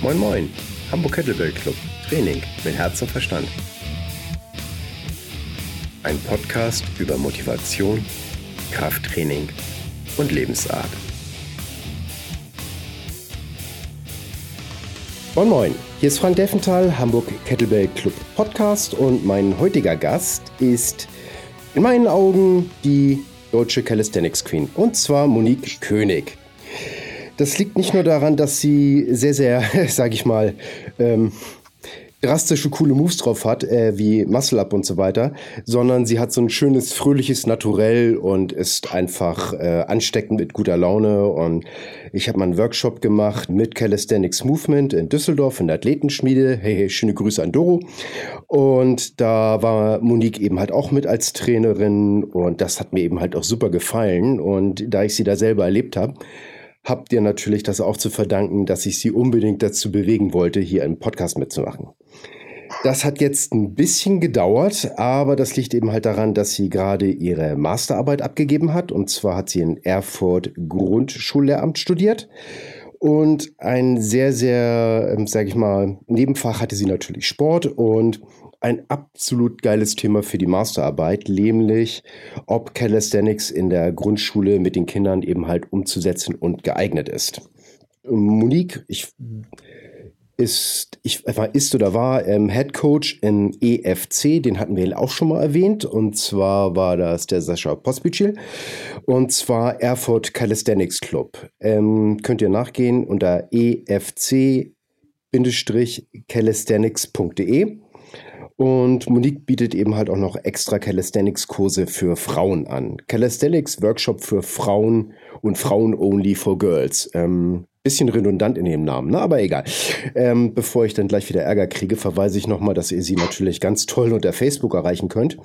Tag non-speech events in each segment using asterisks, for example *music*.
Moin Moin, Hamburg Kettlebell Club, Training mit Herz und Verstand. Ein Podcast über Motivation, Krafttraining und Lebensart. Moin Moin, hier ist Frank Deffenthal, Hamburg Kettlebell Club Podcast und mein heutiger Gast ist in meinen Augen die deutsche Calisthenics Queen und zwar Monique König. Das liegt nicht nur daran, dass sie sehr, sehr, *laughs* sag ich mal, ähm, drastische, coole Moves drauf hat, äh, wie Muscle Up und so weiter, sondern sie hat so ein schönes, fröhliches Naturell und ist einfach äh, ansteckend mit guter Laune. Und ich habe mal einen Workshop gemacht mit Calisthenics Movement in Düsseldorf in der Athletenschmiede. Hey, hey, schöne Grüße an Doro. Und da war Monique eben halt auch mit als Trainerin und das hat mir eben halt auch super gefallen. Und da ich sie da selber erlebt habe, habt ihr natürlich das auch zu verdanken, dass ich sie unbedingt dazu bewegen wollte, hier einen Podcast mitzumachen. Das hat jetzt ein bisschen gedauert, aber das liegt eben halt daran, dass sie gerade ihre Masterarbeit abgegeben hat. Und zwar hat sie in Erfurt Grundschullehramt studiert. Und ein sehr, sehr, ähm, sage ich mal, Nebenfach hatte sie natürlich Sport und ein absolut geiles Thema für die Masterarbeit, nämlich ob Calisthenics in der Grundschule mit den Kindern eben halt umzusetzen und geeignet ist. Monique, ich ist, ich ist oder war ähm, Head Coach im EFC, den hatten wir auch schon mal erwähnt, und zwar war das der Sascha Pospichil, und zwar Erfurt Calisthenics Club. Ähm, könnt ihr nachgehen unter efc-calisthenics.de. Und Monique bietet eben halt auch noch extra Calisthenics-Kurse für Frauen an. Calisthenics-Workshop für Frauen und Frauen only for Girls. Ähm, Bisschen redundant in ihrem Namen, ne? aber egal. Ähm, bevor ich dann gleich wieder Ärger kriege, verweise ich nochmal, dass ihr sie natürlich ganz toll unter Facebook erreichen könnt.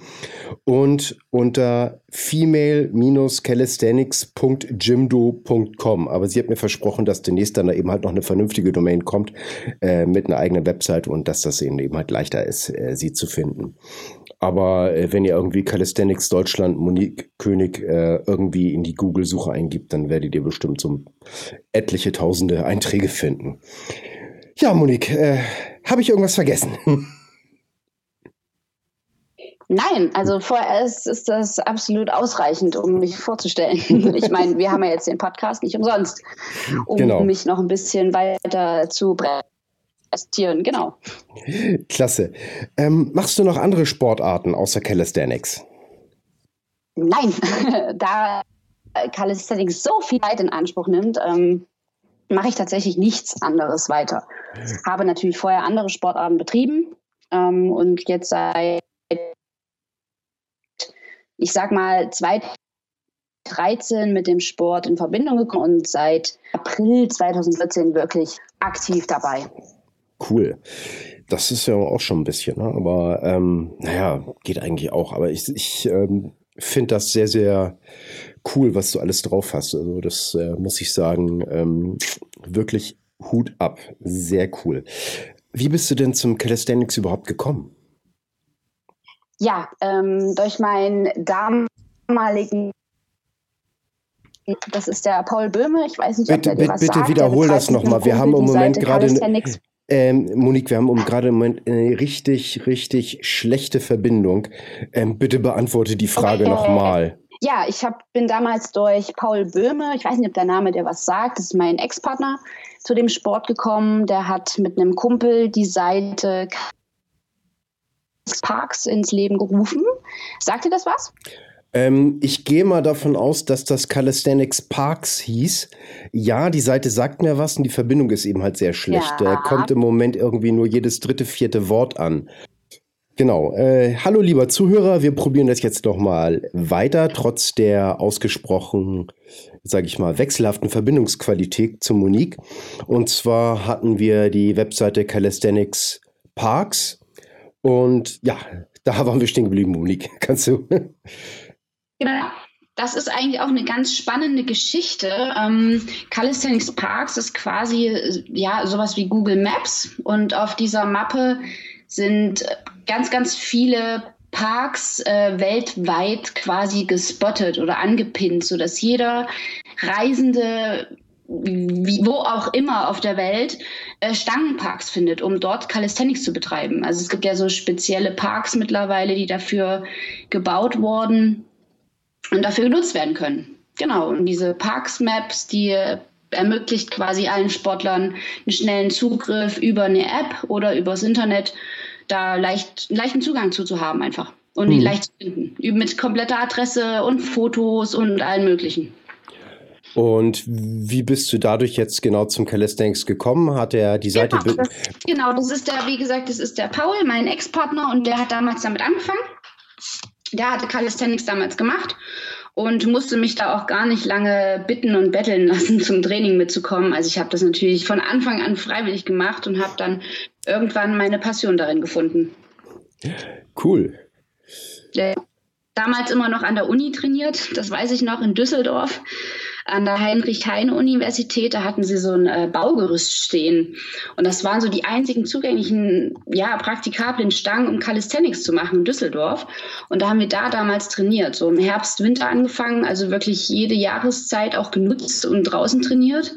Und unter female-calisthenics.jimdo.com. Aber sie hat mir versprochen, dass demnächst dann da eben halt noch eine vernünftige Domain kommt äh, mit einer eigenen Website und dass das eben, halt leichter ist, äh, sie zu finden. Aber äh, wenn ihr irgendwie Calisthenics Deutschland Monique König äh, irgendwie in die Google-Suche eingibt, dann werdet ihr bestimmt so etliche tausende Einträge finden. Ja, Monique, äh, habe ich irgendwas vergessen? *laughs* Nein, also vorerst ist das absolut ausreichend, um mich vorzustellen. *laughs* Ich meine, wir haben ja jetzt den Podcast nicht umsonst, um genau. mich noch ein bisschen weiter zu investieren, genau. Klasse. Ähm, machst du noch andere Sportarten außer Calisthenics? Nein, *laughs* da Calisthenics so viel Zeit in Anspruch nimmt, ähm, mache ich tatsächlich nichts anderes weiter. Habe natürlich vorher andere Sportarten betrieben ähm, und jetzt seit, ich sag mal, 2013 mit dem Sport in Verbindung gekommen und seit April 2014 wirklich aktiv dabei. Cool. Das ist ja auch schon ein bisschen, ne? aber ähm, naja, geht eigentlich auch. Aber ich, ich ähm, finde das sehr, sehr cool, was du alles drauf hast. Also das äh, muss ich sagen, ähm, wirklich Hut ab. Sehr cool. Wie bist du denn zum Calisthenics überhaupt gekommen? Ja, ähm, durch meinen damaligen das ist der Paul Böhme. Ich weiß nicht, bitte, ob der bitte, bitte wiederhol das nochmal. Wir haben im Moment gerade ähm, Monique, wir haben um gerade im Moment eine richtig, richtig schlechte Verbindung. Ähm, bitte beantworte die Frage okay. nochmal. Ja, ich hab, bin damals durch Paul Böhme, ich weiß nicht, ob der Name der was sagt, das ist mein Ex-Partner, zu dem Sport gekommen. Der hat mit einem Kumpel die Seite Parks ins Leben gerufen. Sagt ihr das was? Ähm, ich gehe mal davon aus, dass das Calisthenics Parks hieß. Ja, die Seite sagt mir was und die Verbindung ist eben halt sehr schlecht. Ja. Da kommt im Moment irgendwie nur jedes dritte, vierte Wort an. Genau. Äh, hallo lieber Zuhörer, wir probieren das jetzt noch mal weiter, trotz der ausgesprochen, sage ich mal, wechselhaften Verbindungsqualität zu Monique. Und zwar hatten wir die Webseite Calisthenics Parks und ja, da waren wir stehen geblieben, Monique. *laughs* Kannst du? Genau. Das ist eigentlich auch eine ganz spannende Geschichte. Ähm, Calisthenics Parks ist quasi ja sowas wie Google Maps und auf dieser Mappe sind ganz, ganz viele Parks äh, weltweit quasi gespottet oder angepinnt, sodass jeder Reisende wie, wo auch immer auf der Welt äh, Stangenparks findet, um dort Calisthenics zu betreiben. Also es gibt ja so spezielle Parks mittlerweile, die dafür gebaut wurden und dafür genutzt werden können. Genau, und diese Parks-Maps, die ermöglicht quasi allen Sportlern einen schnellen Zugriff über eine App oder übers Internet, da leicht, leichten Zugang zu, zu haben einfach und die hm. leicht zu finden. Mit kompletter Adresse und Fotos und allem Möglichen. Und wie bist du dadurch jetzt genau zum Calisthenics gekommen? Hat er die Seite. Genau das, genau, das ist der, wie gesagt, das ist der Paul, mein Ex-Partner, und der hat damals damit angefangen. Der hatte Calisthenics damals gemacht und musste mich da auch gar nicht lange bitten und betteln lassen, zum Training mitzukommen. Also ich habe das natürlich von Anfang an freiwillig gemacht und habe dann irgendwann meine Passion darin gefunden. Cool. Ja, damals immer noch an der Uni trainiert, das weiß ich noch, in Düsseldorf an der Heinrich-Heine-Universität, da hatten sie so ein äh, Baugerüst stehen. Und das waren so die einzigen zugänglichen, ja, praktikablen Stangen, um Calisthenics zu machen in Düsseldorf. Und da haben wir da damals trainiert, so im Herbst, Winter angefangen, also wirklich jede Jahreszeit auch genutzt und draußen trainiert,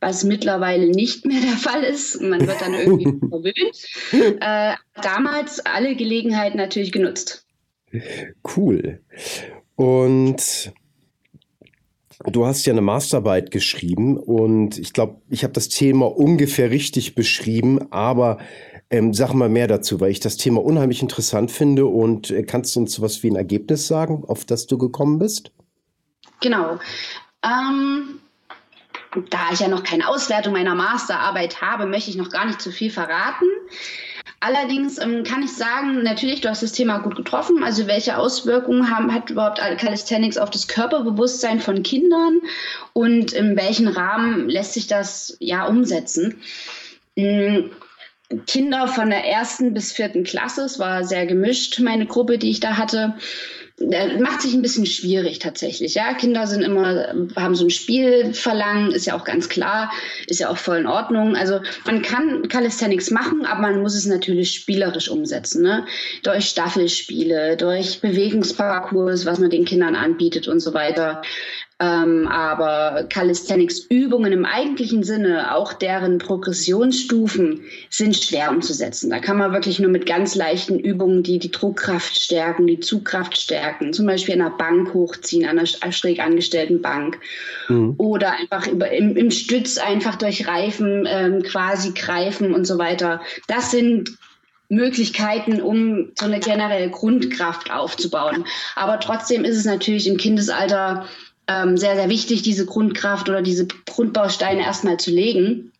was mittlerweile nicht mehr der Fall ist. Man wird dann irgendwie *laughs* verwöhnt. Äh, damals alle Gelegenheiten natürlich genutzt. Cool. Und Du hast ja eine Masterarbeit geschrieben und ich glaube, ich habe das Thema ungefähr richtig beschrieben, aber ähm, sag mal mehr dazu, weil ich das Thema unheimlich interessant finde und äh, kannst du uns sowas wie ein Ergebnis sagen, auf das du gekommen bist? Genau. Ähm, da ich ja noch keine Auswertung meiner Masterarbeit habe, möchte ich noch gar nicht zu viel verraten. Allerdings ähm, kann ich sagen, natürlich, du hast das Thema gut getroffen. Also welche Auswirkungen haben, hat überhaupt Calisthenics auf das Körperbewusstsein von Kindern und in welchem Rahmen lässt sich das ja umsetzen? Mhm. Kinder von der ersten bis vierten Klasse, es war sehr gemischt, meine Gruppe, die ich da hatte, macht sich ein bisschen schwierig tatsächlich. Ja, Kinder sind immer, haben so ein Spielverlangen, ist ja auch ganz klar, ist ja auch voll in Ordnung. Also man kann Calisthenics machen, aber man muss es natürlich spielerisch umsetzen. Ne? Durch Staffelspiele, durch Bewegungsparcours, was man den Kindern anbietet und so weiter. Ähm, aber Calisthenics-Übungen im eigentlichen Sinne, auch deren Progressionsstufen, sind schwer umzusetzen. Da kann man wirklich nur mit ganz leichten Übungen, die die Druckkraft stärken, die Zugkraft stärken, zum Beispiel in einer Bank hochziehen, an einer schräg angestellten Bank. Mhm. Oder einfach über, im, im, Stütz einfach durch Reifen ähm, quasi greifen und so weiter. Das sind Möglichkeiten, um so eine generelle Grundkraft aufzubauen. Aber trotzdem ist es natürlich im Kindesalter ähm, sehr, sehr wichtig, diese Grundkraft oder diese Grundbausteine erstmal zu legen,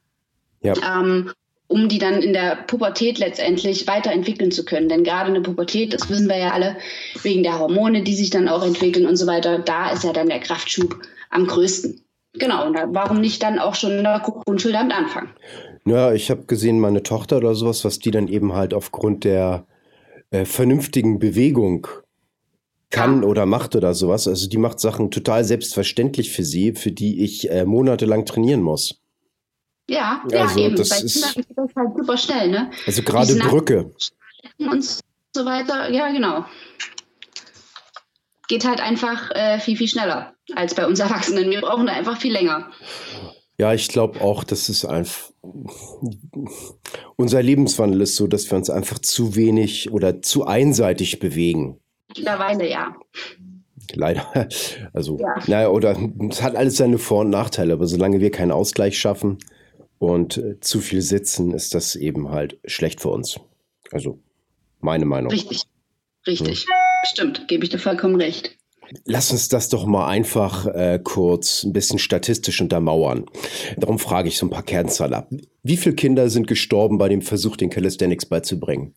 ja. ähm, um die dann in der Pubertät letztendlich weiterentwickeln zu können. Denn gerade in der Pubertät, das wissen wir ja alle, wegen der Hormone, die sich dann auch entwickeln und so weiter, da ist ja dann der Kraftschub am größten. Genau, und warum nicht dann auch schon in der Grundschule damit anfangen? Ja, ich habe gesehen, meine Tochter oder sowas, was die dann eben halt aufgrund der äh, vernünftigen Bewegung kann oder macht oder sowas. Also die macht Sachen total selbstverständlich für sie, für die ich äh, monatelang trainieren muss. Ja, also, ja, eben. Das Bei ist, geht das halt super schnell, ne? Also gerade Brücke. Und so weiter, ja, genau. Geht halt einfach äh, viel, viel schneller als bei uns *laughs* Erwachsenen. Wir brauchen da einfach viel länger. Ja, ich glaube auch, dass es einfach unser Lebenswandel ist so, dass wir uns einfach zu wenig oder zu einseitig bewegen. Mittlerweile ja. Leider. *laughs* Also, ja. naja, oder es hat alles seine Vor- und Nachteile, aber solange wir keinen Ausgleich schaffen und äh, zu viel sitzen, ist das eben halt schlecht für uns. Also, meine Meinung. Richtig. Richtig. Hm. Stimmt, gebe ich dir vollkommen recht. Lass uns das doch mal einfach äh, kurz ein bisschen statistisch untermauern. Darum frage ich so ein paar Kernzahlen ab. Wie viele Kinder sind gestorben bei dem Versuch, den Calisthenics beizubringen?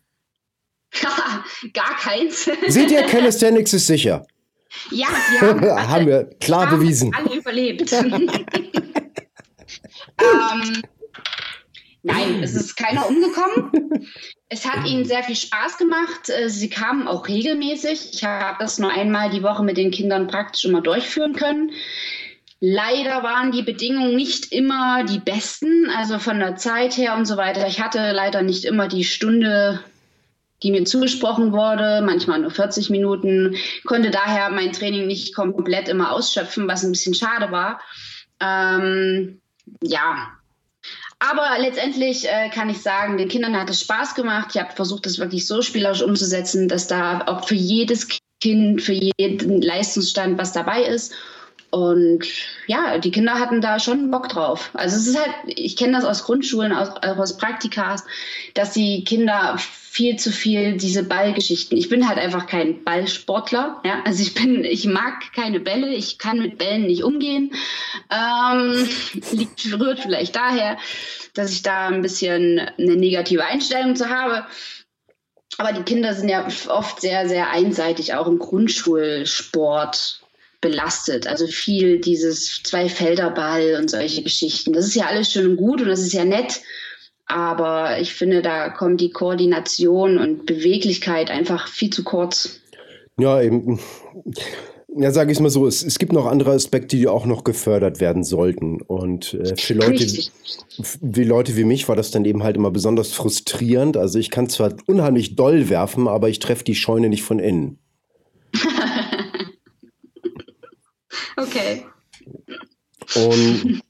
*laughs* Gar keins. Seht ihr, Calisthenics ist sicher. *laughs* Ja, wir *laughs* haben, alle, haben wir klar haben bewiesen. Alle überlebt. ähm, nein, es ist keiner umgekommen. Es hat ihnen sehr viel Spaß gemacht. Äh, sie kamen auch regelmäßig. Ich habe das nur einmal die Woche mit den Kindern praktisch immer durchführen können. Leider waren die Bedingungen nicht immer die besten, also von der Zeit her und so weiter. Ich hatte leider nicht immer die Stunde die mir zugesprochen wurde, manchmal nur 40 Minuten, konnte daher mein Training nicht komplett immer ausschöpfen, was ein bisschen schade war. Ähm, ja, aber letztendlich äh, kann ich sagen, den Kindern hat es Spaß gemacht. Ich habe versucht, das wirklich so spielerisch umzusetzen, dass da auch für jedes Kind, für jeden Leistungsstand was dabei ist. Und ja, die Kinder hatten da schon Bock drauf. Also es ist halt, ich kenne das aus Grundschulen, aus, aus Praktikas, dass die Kinder viel zu viel diese Ballgeschichten. Ich bin halt einfach kein Ballsportler. Ja? Also ich bin, ich mag keine Bälle, ich kann mit Bällen nicht umgehen. Ähm, liegt, rührt vielleicht daher, dass ich da ein bisschen eine negative Einstellung zu habe. Aber die Kinder sind ja oft sehr, sehr einseitig, auch im Grundschulsport belastet. Also viel dieses Zwei-Felder-Ball und solche Geschichten. Das ist ja alles schön und gut und das ist ja nett. Aber ich finde, da kommt die Koordination und Beweglichkeit einfach viel zu kurz. Ja, eben. Ja, sage ich mal so, es, es gibt noch andere Aspekte, die auch noch gefördert werden sollten. Und äh, für Leute, wie Leute wie mich war das dann eben halt immer besonders frustrierend. Also ich kann zwar unheimlich doll werfen, aber ich treffe die Scheune nicht von innen. *laughs* Okay. Und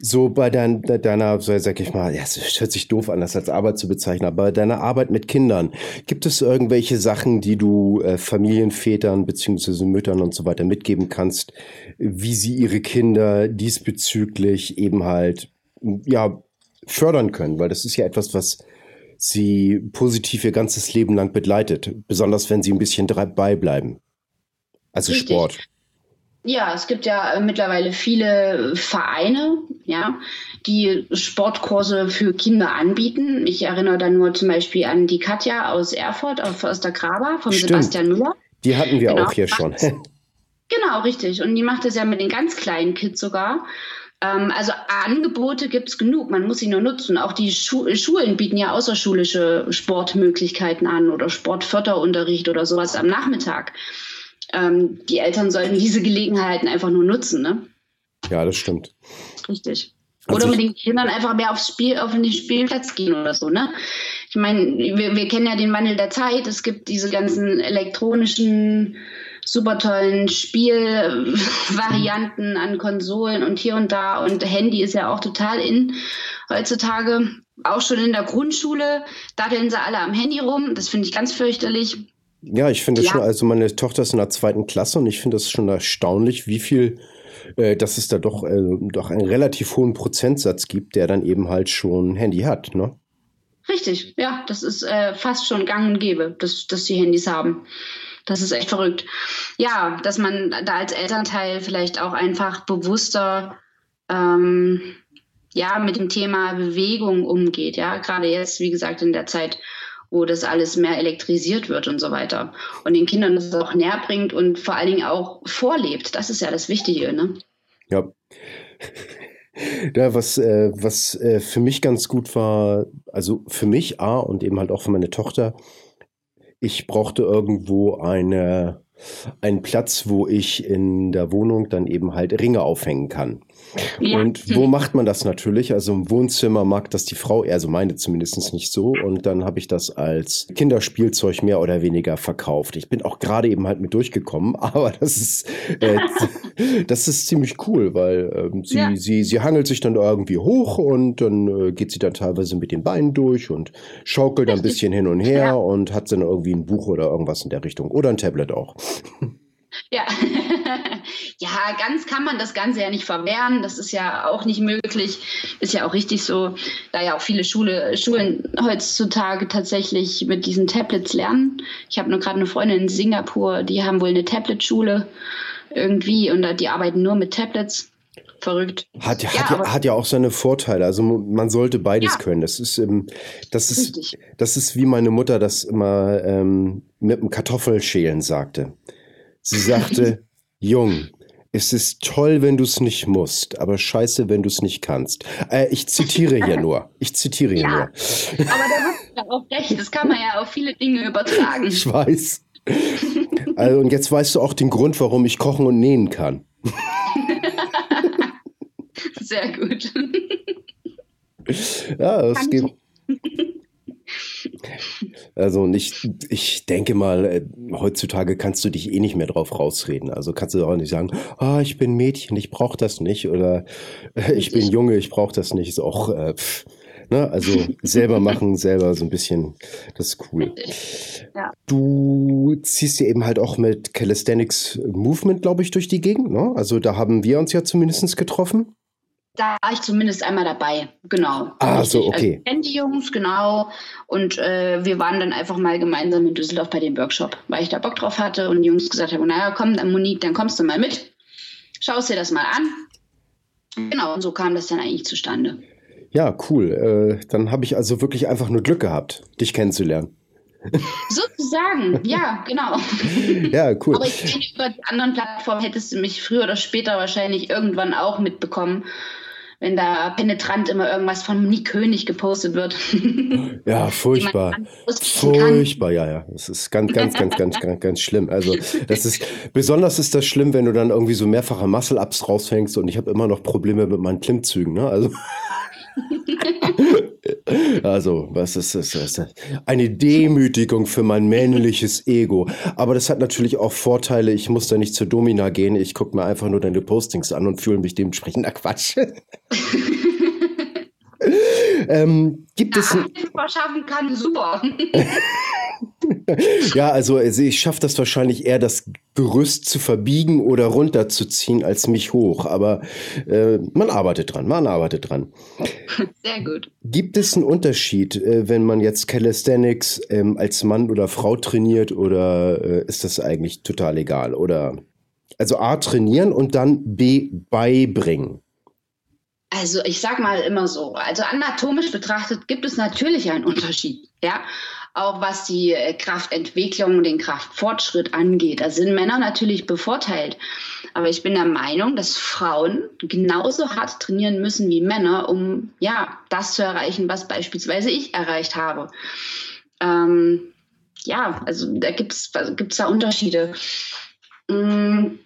so bei dein, deiner, so sag ich mal, ja, es hört sich doof an, das als Arbeit zu bezeichnen, aber bei deiner Arbeit mit Kindern, gibt es irgendwelche Sachen, die du äh, Familienvätern beziehungsweise Müttern und so weiter mitgeben kannst, wie sie ihre Kinder diesbezüglich eben halt, ja, fördern können? Weil das ist ja etwas, was sie positiv ihr ganzes Leben lang begleitet, besonders wenn sie ein bisschen dabei bleiben. Also Richtig. Sport. Ja, es gibt ja äh, mittlerweile viele Vereine, ja, die Sportkurse für Kinder anbieten. Ich erinnere da nur zum Beispiel an die Katja aus Erfurt, aus der Graber, von Stimmt. Sebastian Müller. Die hatten wir genau. auch hier schon. genau, richtig. Und die macht es ja mit den ganz kleinen Kids sogar. Ähm, also Angebote gibt es genug, man muss sie nur nutzen. Auch die Schu Schulen bieten ja außerschulische Sportmöglichkeiten an oder Sportförderunterricht oder sowas am Nachmittag ähm, die Eltern sollten diese Gelegenheiten einfach nur nutzen. Ne? Ja, das stimmt. Richtig. Also oder mit den Kindern einfach mehr aufs Spiel, auf den Spielplatz gehen oder so, ne? Ich meine, wir, wir kennen ja den Wandel der Zeit. Es gibt diese ganzen elektronischen, super tollen Spielvarianten an Konsolen und hier und da. Und Handy ist ja auch total in heutzutage. Auch schon in der Grundschule daddeln sie alle am Handy rum. Das finde ich ganz fürchterlich. Ja, ich finde ja. schon, also meine Tochter ist in der zweiten Klasse und ich finde das schon erstaunlich, wie viel, äh, dass es da doch, äh, doch einen relativ hohen Prozentsatz gibt, der dann eben halt schon ein Handy hat, ne? Richtig, ja, das ist äh, fast schon gang und gäbe, dass, dass die Handys haben. Das ist echt verrückt. Ja, dass man da als Elternteil vielleicht auch einfach bewusster ähm, ja, mit dem Thema Bewegung umgeht. Ja, gerade jetzt, wie gesagt, in der Zeit, wo das alles mehr elektrisiert wird und so weiter. Und den Kindern das auch näher bringt und vor allen Dingen auch vorlebt. Das ist ja das Wichtige, ne? Ja. Ja, was, äh, was äh, für mich ganz gut war, also für mich A und eben halt auch für meine Tochter, ich brauchte irgendwo eine, einen Platz, wo ich in der Wohnung dann eben halt Ringe aufhängen kann. Ja. Und *laughs* wo macht man das natürlich? Also im Wohnzimmer mag das die Frau, also meine zumindest nicht so. Und dann habe ich das als Kinderspielzeug mehr oder weniger verkauft. Ich bin auch gerade eben halt mit durchgekommen, *laughs* aber das ist, äh, *laughs* das ist ziemlich cool, weil ähm, sie, ja. sie, sie hangelt sich dann irgendwie hoch und dann äh, geht sie dann teilweise mit den Beinen durch und schaukelt ein bisschen hin und her ja. und hat dann irgendwie ein Buch oder irgendwas in der Richtung oder ein Tablet auch. Ja. *laughs* ja, ganz kann man das Ganze ja nicht verwehren. Das ist ja auch nicht möglich. Ist ja auch richtig so, da ja auch viele Schule, Schulen heutzutage tatsächlich mit diesen Tablets lernen. Ich habe nur gerade eine Freundin in Singapur, die haben wohl eine Tablet-Schule irgendwie und die arbeiten nur mit Tablets. Verrückt. Hat, ja, hat, ja, hat ja auch seine Vorteile. Also man sollte beides ja. können. Das ist, ähm, das ist, das ist wie meine Mutter das immer ähm, mit dem Kartoffelschälen sagte. Sie sagte, *laughs* Jung, es ist toll, wenn du es nicht musst, aber scheiße, wenn du es nicht kannst. Äh, ich zitiere hier *laughs* nur. Ich zitiere hier ja, nur. Aber da hast du ja auch recht. Das kann man ja auf viele Dinge übertragen. Ich weiß. Also, und jetzt weißt du auch den Grund, warum ich kochen und nähen kann. *laughs* Sehr gut. *laughs* Ja, es geht. Also ich, ich denke mal, äh, heutzutage kannst du dich eh nicht mehr drauf rausreden. Also kannst du auch nicht sagen, ah, ich bin Mädchen, ich brauche das nicht oder äh, ich bin Junge, ich brauche das nicht. Ist auch, äh, pff, ne? also selber *laughs* machen, selber so ein bisschen, das ist cool. Ja. Du ziehst ja eben halt auch mit Calisthenics Movement, glaube ich, durch die Gegend. Ne? Also da haben wir uns ja zumindest getroffen. Da war ich zumindest einmal dabei, genau. Ah, so, okay. Also, die Jungs, genau. Und äh, wir waren dann einfach mal gemeinsam in Düsseldorf bei dem Workshop, weil ich da Bock drauf hatte und die Jungs gesagt haben, naja, komm, dann Monique, dann kommst du mal mit. Schaust dir das mal an. Genau, und so kam das dann eigentlich zustande. Ja, cool. Äh, dann habe ich also wirklich einfach nur Glück gehabt, dich kennenzulernen. *laughs* Sozusagen, ja, genau. *laughs* Ja, cool. Aber ich meine, über die anderen Plattformen hättest du mich früher oder später wahrscheinlich irgendwann auch mitbekommen wenn da penetrant immer irgendwas von Monique König gepostet wird. *laughs* Ja, furchtbar. Furchtbar, ja, ja. Das ist ganz, ganz, ganz, ganz, *laughs* ganz, ganz schlimm. Also, das ist, besonders ist das schlimm, wenn du dann irgendwie so mehrfache Muscle-Ups raushängst und ich habe immer noch Probleme mit meinen Klimmzügen, ne? Also. *laughs* Also, was ist das? Eine Demütigung für mein männliches Ego. Aber das hat natürlich auch Vorteile. Ich muss da nicht zur Domina gehen. Ich gucke mir einfach nur deine Postings an und fühle mich dementsprechend. Na Quatsch. *laughs* ähm, gibt ja, es. Ein... Verschaffen kann, super. *laughs* *laughs* ja, also, also ich schaffe das wahrscheinlich eher, das Gerüst zu verbiegen oder runterzuziehen, als mich hoch. Aber äh, man arbeitet dran, man arbeitet dran. *laughs* Sehr gut. Gibt es einen Unterschied, äh, wenn man jetzt Calisthenics ähm, als Mann oder Frau trainiert oder äh, ist das eigentlich total egal? Oder also A trainieren und dann B beibringen? Also ich sag mal immer so, also anatomisch betrachtet gibt es natürlich einen Unterschied, ja auch was die äh, Kraftentwicklung, den Kraftfortschritt angeht. Da sind Männer natürlich bevorteilt. Aber ich bin der Meinung, dass Frauen genauso hart trainieren müssen wie Männer, um ja das zu erreichen, was beispielsweise ich erreicht habe. Ähm, ja, also da gibt es gibt's da Unterschiede. Mm,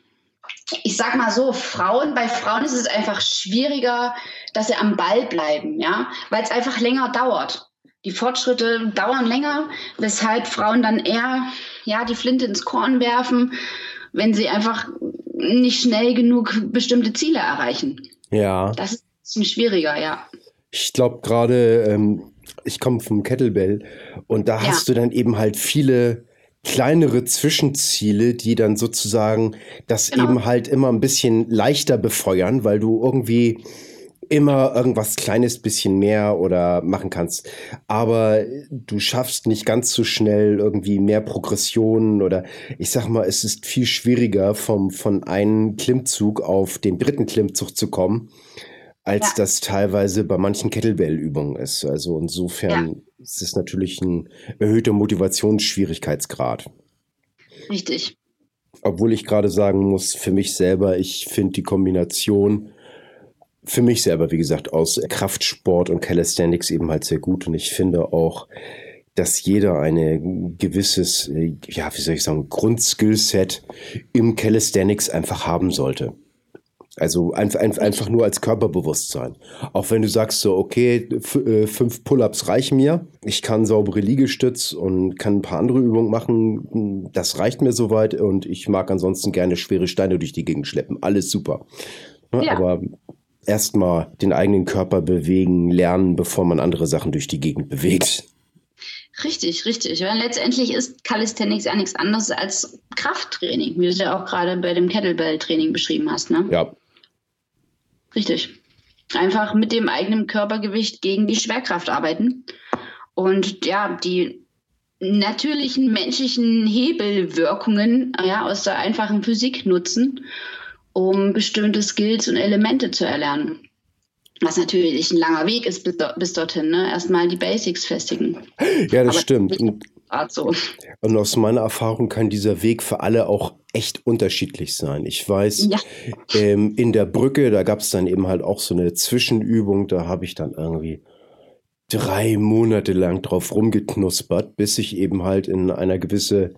ich sag mal so, Frauen, bei Frauen ist es einfach schwieriger, dass sie am Ball bleiben, ja, weil es einfach länger dauert die Fortschritte dauern länger, weshalb Frauen dann eher ja, die Flinte ins Korn werfen, wenn sie einfach nicht schnell genug bestimmte Ziele erreichen. Ja. Das ist ein bisschen schwieriger, ja. Ich glaube gerade, ähm, ich komme vom Kettlebell und da ja. hast du dann eben halt viele kleinere Zwischenziele, die dann sozusagen das genau. eben halt immer ein bisschen leichter befeuern, weil du irgendwie immer irgendwas kleines bisschen mehr oder machen kannst. Aber du schaffst nicht ganz so schnell irgendwie mehr Progressionen oder ich sag mal, es ist viel schwieriger vom, von einem Klimmzug auf den dritten Klimmzug zu kommen, als ja. das teilweise bei manchen Kettlebell-Übungen ist. Also insofern ja. ist es natürlich ein erhöhter Motivationsschwierigkeitsgrad. Richtig. Obwohl ich gerade sagen muss, für mich selber, ich finde die Kombination für mich selber, wie gesagt, aus Kraftsport und Calisthenics eben halt sehr gut. Und ich finde auch, dass jeder eine gewisses, äh, ja, wie soll ich sagen, Grundskillset im Calisthenics einfach haben sollte. Also einfach, einfach nur als Körperbewusstsein. Auch wenn du sagst so, okay, äh, fünf Pull-ups reichen mir, ich kann saubere Liegestütz und kann ein paar andere Übungen machen, das reicht mir soweit und ich mag ansonsten gerne schwere Steine durch die Gegend schleppen. Alles super. Ja. Aber erstmal den eigenen Körper bewegen, lernen, bevor man andere Sachen durch die Gegend bewegt. Richtig, richtig. Weil letztendlich ist Calisthenics ja nichts anderes als Krafttraining, wie du ja auch gerade bei dem Kettlebell-Training beschrieben hast, ne? Ja. Richtig. Einfach mit dem eigenen Körpergewicht gegen die Schwerkraft arbeiten. Und ja, die natürlichen menschlichen Hebelwirkungen ja, aus der einfachen Physik nutzen um bestimmte Skills und Elemente zu erlernen. Was natürlich ein langer Weg ist bis, bis dorthin. Ne? Erstmal die Basics festigen. Ja, das Aber stimmt. Und, so. und aus meiner Erfahrung kann dieser Weg für alle auch echt unterschiedlich sein. Ich weiß, ja. ähm, in der Brücke, da gab es dann eben halt auch so eine Zwischenübung, da habe ich dann irgendwie drei Monate lang drauf rumgeknuspert, bis ich eben halt in einer gewisse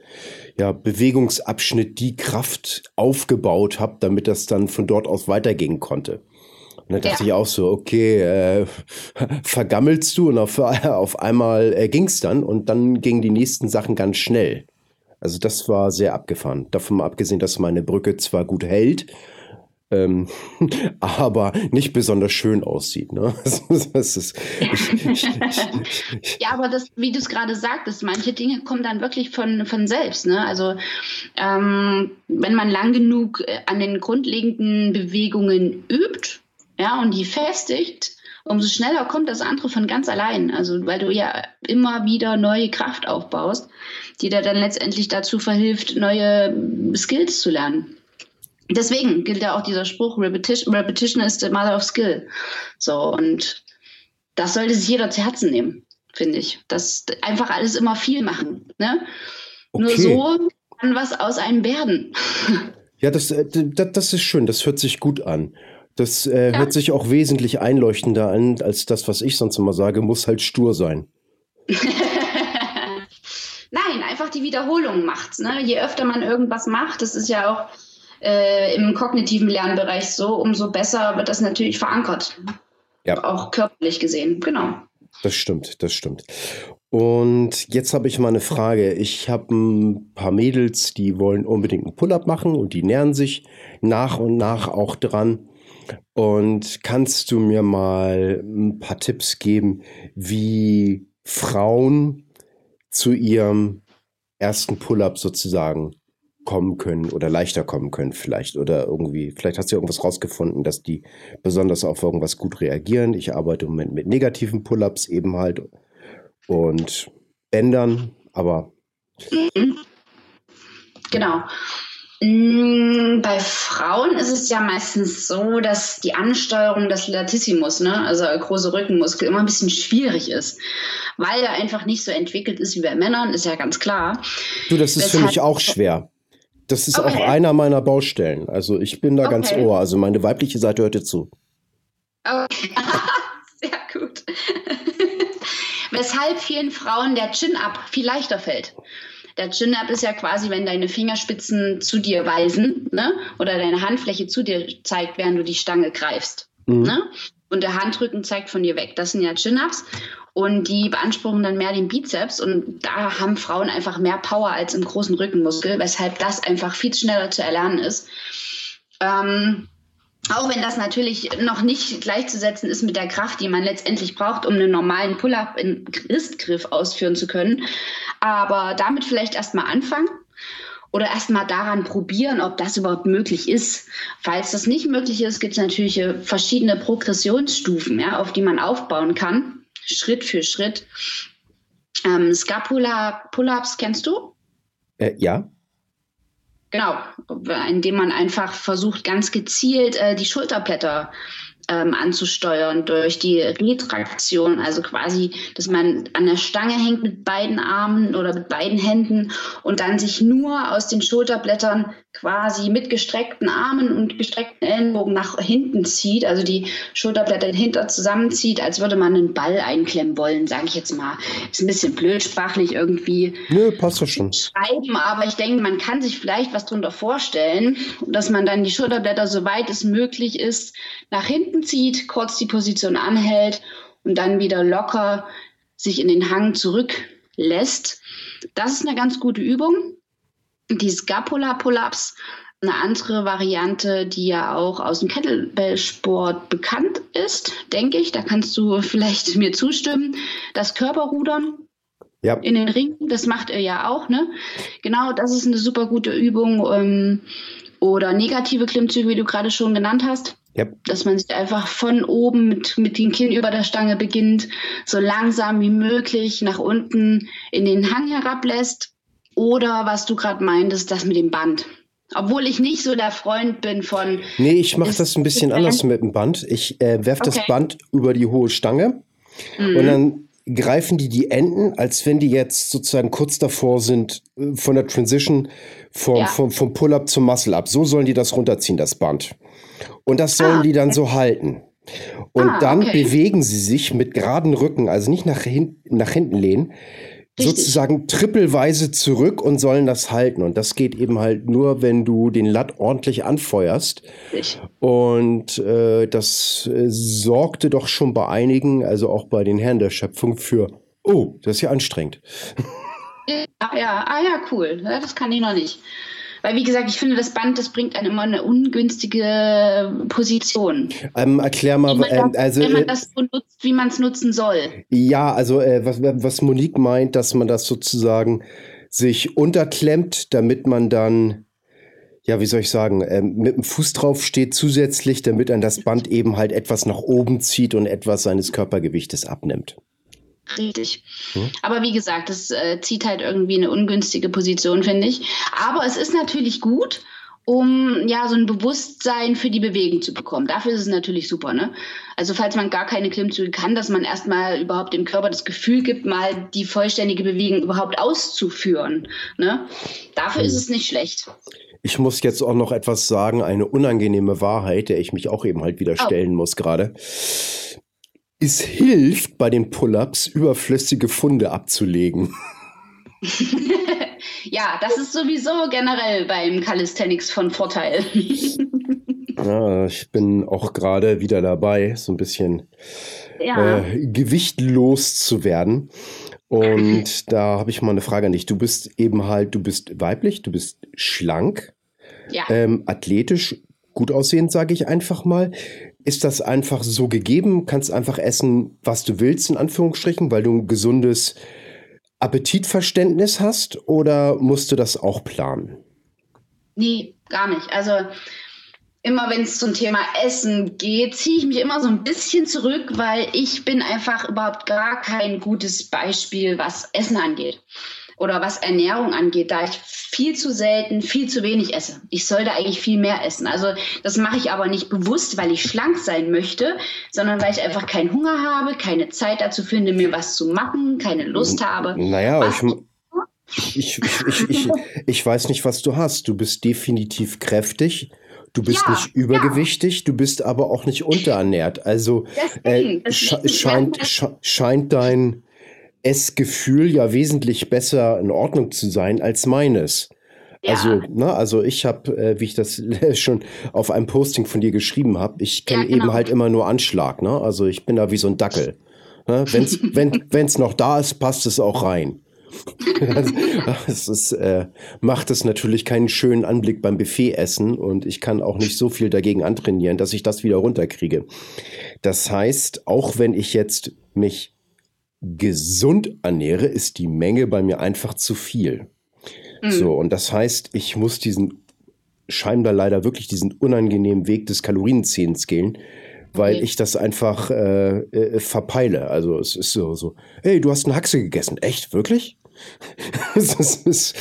ja, Bewegungsabschnitt die Kraft aufgebaut habe, damit das dann von dort aus weitergehen konnte. Und dann dachte ja. ich auch so, okay, äh, *laughs* vergammelst du und auf, *laughs* auf einmal äh, ging es dann und dann gingen die nächsten Sachen ganz schnell. Also das war sehr abgefahren. Davon mal abgesehen, dass meine Brücke zwar gut hält, ähm, *laughs* aber nicht besonders schön aussieht. Ne? *laughs* Das ist, ich, ich, ja, aber das, wie du es gerade sagtest, manche Dinge kommen dann wirklich von, von selbst. Ne? Also ähm, wenn man lang genug äh, an den grundlegenden Bewegungen übt, ja, und die festigt, umso schneller kommt das andere von ganz allein. Also weil du ja immer wieder neue Kraft aufbaust, die dir dann letztendlich dazu verhilft, neue Skills zu lernen. Deswegen gilt ja auch dieser Spruch, Repetition, Repetition is the mother of skill. So, und das sollte sich jeder zu Herzen nehmen, finde ich. Das einfach alles immer viel machen. Ne? Okay. Nur so kann was aus einem werden. *laughs* Ja, das, äh, das, das ist schön, das hört sich gut an. Das äh, ja. hört sich auch wesentlich einleuchtender an, als das, was ich sonst immer sage, muss halt stur sein. *laughs* Nein, einfach die Wiederholung macht. Ne? Je öfter man irgendwas macht, das ist ja auch äh, im kognitiven Lernbereich so, umso besser wird das natürlich verankert. Ja. Auch körperlich gesehen, genau. Das stimmt, das stimmt. Und jetzt habe ich mal eine Frage. Ich habe ein paar Mädels, die wollen unbedingt einen Pull-up machen und die nähern sich nach und nach auch dran. Und kannst du mir mal ein paar Tipps geben, wie Frauen zu ihrem ersten Pull-up sozusagen kommen können oder leichter kommen können vielleicht oder irgendwie, vielleicht hast du irgendwas rausgefunden, dass die besonders auf irgendwas gut reagieren. Ich arbeite im Moment mit negativen Pull-ups eben halt und Bändern, aber mhm. genau. Mm, bei Frauen ist es ja meistens so, dass die Ansteuerung des Latissimus, ne, also große Rückenmuskel, immer ein bisschen schwierig ist, weil er einfach nicht so entwickelt ist wie bei Männern, ist ja ganz klar. Du, das ist für mich auch schwer. Das ist okay. auch einer meiner Baustellen. Also ich bin da okay. ganz ohr. Also meine weibliche Seite hört dir zu. Okay, *laughs* sehr gut. *laughs* Weshalb vielen Frauen der Chin-Up viel leichter fällt. Der Chin-Up ist ja quasi, wenn deine Fingerspitzen zu dir weisen ne? oder deine Handfläche zu dir zeigt, während du die Stange greifst. Mhm. Ne? Und der Handrücken zeigt von dir weg. Das sind ja Chin-Ups. Und die beanspruchen dann mehr den Bizeps. Und da haben Frauen einfach mehr Power als im großen Rückenmuskel, weshalb das einfach viel schneller zu erlernen ist. Ähm, auch wenn das natürlich noch nicht gleichzusetzen ist mit der Kraft, die man letztendlich braucht, um einen normalen Pull-up in Ristgriff ausführen zu können. Aber damit vielleicht erstmal anfangen oder erstmal daran probieren, ob das überhaupt möglich ist. Falls das nicht möglich ist, gibt es natürlich verschiedene Progressionsstufen, ja, auf die man aufbauen kann, Schritt für Schritt. Ähm, Scapula Pull-ups kennst du? Äh, ja. Genau, indem man einfach versucht, ganz gezielt äh, die Schulterblätter ähm, anzusteuern durch die Retraktion, also quasi, dass man an der Stange hängt mit beiden Armen oder mit beiden Händen und dann sich nur aus den Schulterblättern quasi mit gestreckten Armen und gestreckten Ellenbogen nach hinten zieht, also die Schulterblätter hinter zusammenzieht, als würde man einen Ball einklemmen wollen, sage ich jetzt mal. Ist ein bisschen blöd sprachlich irgendwie. Nö, passt doch schon. Schreiben, aber ich denke, man kann sich vielleicht was darunter vorstellen, dass man dann die Schulterblätter, soweit es möglich ist, nach hinten zieht, kurz die Position anhält und dann wieder locker sich in den Hang zurücklässt. Das ist eine ganz gute Übung die Scapula-Pull-Ups, eine andere Variante, die ja auch aus dem Kettlebell-Sport bekannt ist, denke ich. Da kannst du *laughs* vielleicht mir zustimmen. Das Körperrudern ja. in den Ring, das macht er ja auch. Ne? Genau, das ist eine super gute Übung. Ähm, oder negative Klimmzüge, wie du gerade schon genannt hast. Yep. Dass man sich einfach von oben mit, mit dem Kinn über der Stange beginnt, so langsam wie möglich nach unten in den Hang herablässt oder was du gerade meintest, das mit dem Band. Obwohl ich nicht so der Freund bin von. Nee, ich mache das ein bisschen anders mit dem Band. Ich äh, werfe okay. das Band über die hohe Stange mhm. und dann greifen die die Enden, als wenn die jetzt sozusagen kurz davor sind äh, von der Transition vom, ja. vom, vom Pull-up zum Muscle-up. So sollen die das runterziehen, das Band. Und das sollen ah, die dann so halten. Und ah, dann okay. bewegen sie sich mit geraden Rücken, also nicht nach, hin, nach hinten lehnen, Richtig. sozusagen trippelweise zurück und sollen das halten. Und das geht eben halt nur, wenn du den Latt ordentlich anfeuerst. Richtig. Und äh, das äh, sorgte doch schon bei einigen, also auch bei den Herren der Schöpfung, für, oh, das ist ja anstrengend. Ja, ja, ah ja, cool. Das kann ich noch nicht. Weil, wie gesagt, ich finde, das Band, das bringt einem immer eine ungünstige Position. Ähm, erklär mal, das, ähm, also. Wenn man äh, das so nutzt, wie man es nutzen soll. Ja, also, äh, was, was Monique meint, dass man das sozusagen sich unterklemmt, damit man dann ja, wie soll ich sagen, ähm, mit dem Fuß drauf steht zusätzlich, damit dann das Band eben halt etwas nach oben zieht und etwas seines Körpergewichtes abnimmt. Richtig. Hm? Aber wie gesagt, das äh, zieht halt irgendwie eine ungünstige Position, finde ich. Aber es ist natürlich gut, um ja so ein Bewusstsein für die Bewegung zu bekommen. Dafür ist es natürlich super. Ne? Also falls man gar keine Klimmzüge kann, dass man erstmal überhaupt dem Körper das Gefühl gibt, mal die vollständige Bewegung überhaupt auszuführen. Ne? Dafür hm. ist es nicht schlecht. Ich muss jetzt auch noch etwas sagen, eine unangenehme Wahrheit, der ich mich auch eben halt wieder stellen oh. muss gerade. Es hilft bei den Pull-ups, überflüssige Funde abzulegen. *laughs* ja, das ist sowieso generell beim Calisthenics von Vorteil. *laughs* ja, ich bin auch gerade wieder dabei, so ein bisschen ja. äh, gewichtlos zu werden. Und *laughs* da habe ich mal eine Frage an dich. Du bist eben halt, du bist weiblich, du bist schlank, ja. ähm, athletisch, gut aussehend, sage ich einfach mal. Ist das einfach so gegeben? Kannst einfach essen, was du willst, in Anführungsstrichen, weil du ein gesundes Appetitverständnis hast? Oder musst du das auch planen? Nee, gar nicht. Also immer wenn es zum Thema Essen geht, ziehe ich mich immer so ein bisschen zurück, weil ich bin einfach überhaupt gar kein gutes Beispiel, was Essen angeht oder was Ernährung angeht, da ich viel zu selten, viel zu wenig esse. Ich sollte eigentlich viel mehr essen. Also das mache ich aber nicht bewusst, weil ich schlank sein möchte, sondern weil ich einfach keinen Hunger habe, keine Zeit dazu finde, mir was zu machen, keine Lust habe. Naja, *laughs* ich, ich, ich, ich, ich weiß nicht, was du hast. Du bist definitiv kräftig. Du bist ja, nicht übergewichtig, ja. du bist aber auch nicht unterernährt. Also äh, scheint, scheint dein, Essgefühl ja wesentlich besser in Ordnung zu sein als meines. Ja. Also, ne, also ich habe, äh, wie ich das *laughs* schon auf einem Posting von dir geschrieben habe, ich kenne ja, genau. eben halt immer nur Anschlag. Ne? Also ich bin da wie so ein Dackel. Ne? Wenn's, *laughs* wenn es noch da ist, passt es auch rein. *laughs* das ist, äh, macht es natürlich keinen schönen Anblick beim Buffetessen und ich kann auch nicht so viel dagegen antrainieren, dass ich das wieder runterkriege. Das heißt, auch wenn ich jetzt mich gesund ernähre, ist die Menge bei mir einfach zu viel. Mhm. So, und das heißt, ich muss diesen scheinbar leider wirklich diesen unangenehmen Weg des Kalorienzählens gehen, weil okay. ich das einfach äh, äh, verpeile. Also es ist so, so, hey, du hast eine Haxe gegessen. Echt? Wirklich? *laughs* es ist, es,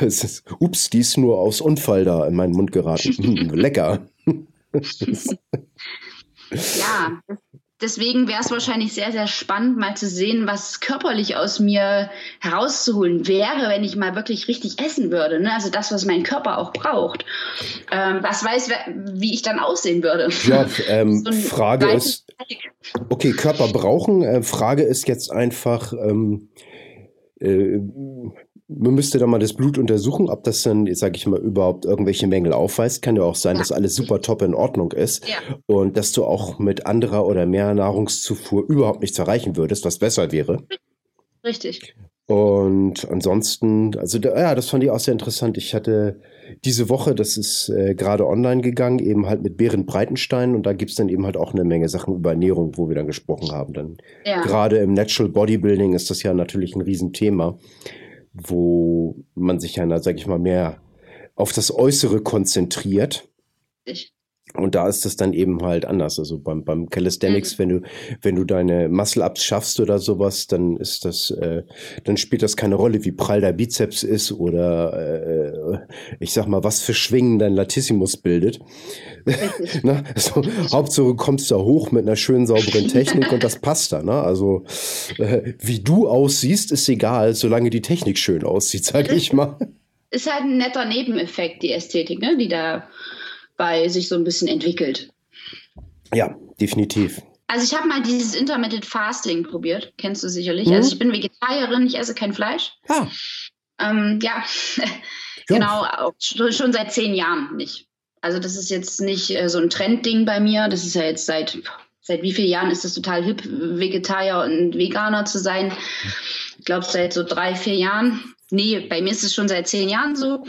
es, ist, ups, die ist nur aus Unfall da in meinen Mund geraten. Hm, *laughs* lecker. ja, deswegen wäre es wahrscheinlich sehr, sehr spannend, mal zu sehen, was körperlich aus mir herauszuholen wäre, wenn ich mal wirklich richtig essen würde. Ne? Also das, was mein Körper auch braucht. Ähm, was weiß, wie ich dann aussehen würde. Ja, ähm, *laughs* so Frage ist, okay, Körper brauchen. Äh, Frage ist jetzt einfach, ähm, äh, man müsste da mal das Blut untersuchen, ob das dann, sage ich mal, überhaupt irgendwelche Mängel aufweist. Kann ja auch sein, ja. dass alles super top in Ordnung ist ja. und dass du auch mit anderer oder mehr Nahrungszufuhr überhaupt nichts erreichen würdest, was besser wäre. Richtig. Und ansonsten, also ja, das fand ich auch sehr interessant. Ich hatte diese Woche, das ist äh, gerade online gegangen, eben halt mit Behren Breitenstein und da gibt es dann eben halt auch eine Menge Sachen über Ernährung, wo wir dann gesprochen haben. Dann ja. gerade im Natural Bodybuilding ist das ja natürlich ein Riesenthema wo man sich ja, sag ich mal, mehr auf das Äußere konzentriert. Ich. Und da ist das dann eben halt anders. Also beim, beim Calisthenics, mhm. wenn du, wenn du deine Muscle-Ups schaffst oder sowas, dann ist das, äh, dann spielt das keine Rolle, wie prall der Bizeps ist oder äh, ich sag mal, was für Schwingen dein Latissimus bildet. *laughs* Na, also, Hauptsache du kommst da hoch mit einer schönen sauberen Technik und das passt da. Ne? Also äh, wie du aussiehst, ist egal, solange die Technik schön aussieht, sag ich mal. Ist halt ein netter Nebeneffekt, die Ästhetik, ne? die da bei sich so ein bisschen entwickelt. Ja, definitiv. Also ich habe mal dieses Intermittent Fasting probiert, kennst du sicherlich. Mhm. Also ich bin Vegetarierin, ich esse kein Fleisch. Ah. Ähm, ja, *laughs* genau, schon seit zehn Jahren nicht. Also das ist jetzt nicht äh, so ein Trendding bei mir. Das ist ja jetzt seit, seit wie vielen Jahren ist das total hip, Vegetarier und Veganer zu sein. Ich glaube seit so drei, vier Jahren. Nee, bei mir ist es schon seit zehn Jahren so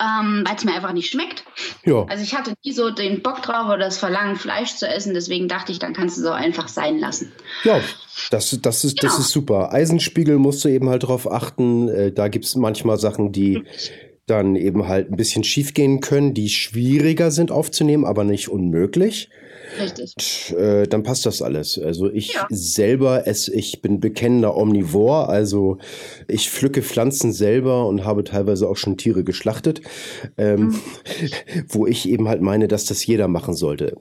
ähm, weil es mir einfach nicht schmeckt. Ja. Also ich hatte nie so den Bock drauf oder das Verlangen, Fleisch zu essen. Deswegen dachte ich, dann kannst du es auch einfach sein lassen. Ja, das, das, ist, genau. das ist super. Eisenspiegel musst du eben halt drauf achten. Äh, da gibt es manchmal Sachen, die dann eben halt ein bisschen schief gehen können, die schwieriger sind aufzunehmen, aber nicht unmöglich. Richtig. Äh, dann passt das alles. Also ich ja. selber esse, ich bin bekennender Omnivor, also ich pflücke Pflanzen selber und habe teilweise auch schon Tiere geschlachtet, ähm, mhm. *laughs* wo ich eben halt meine, dass das jeder machen sollte.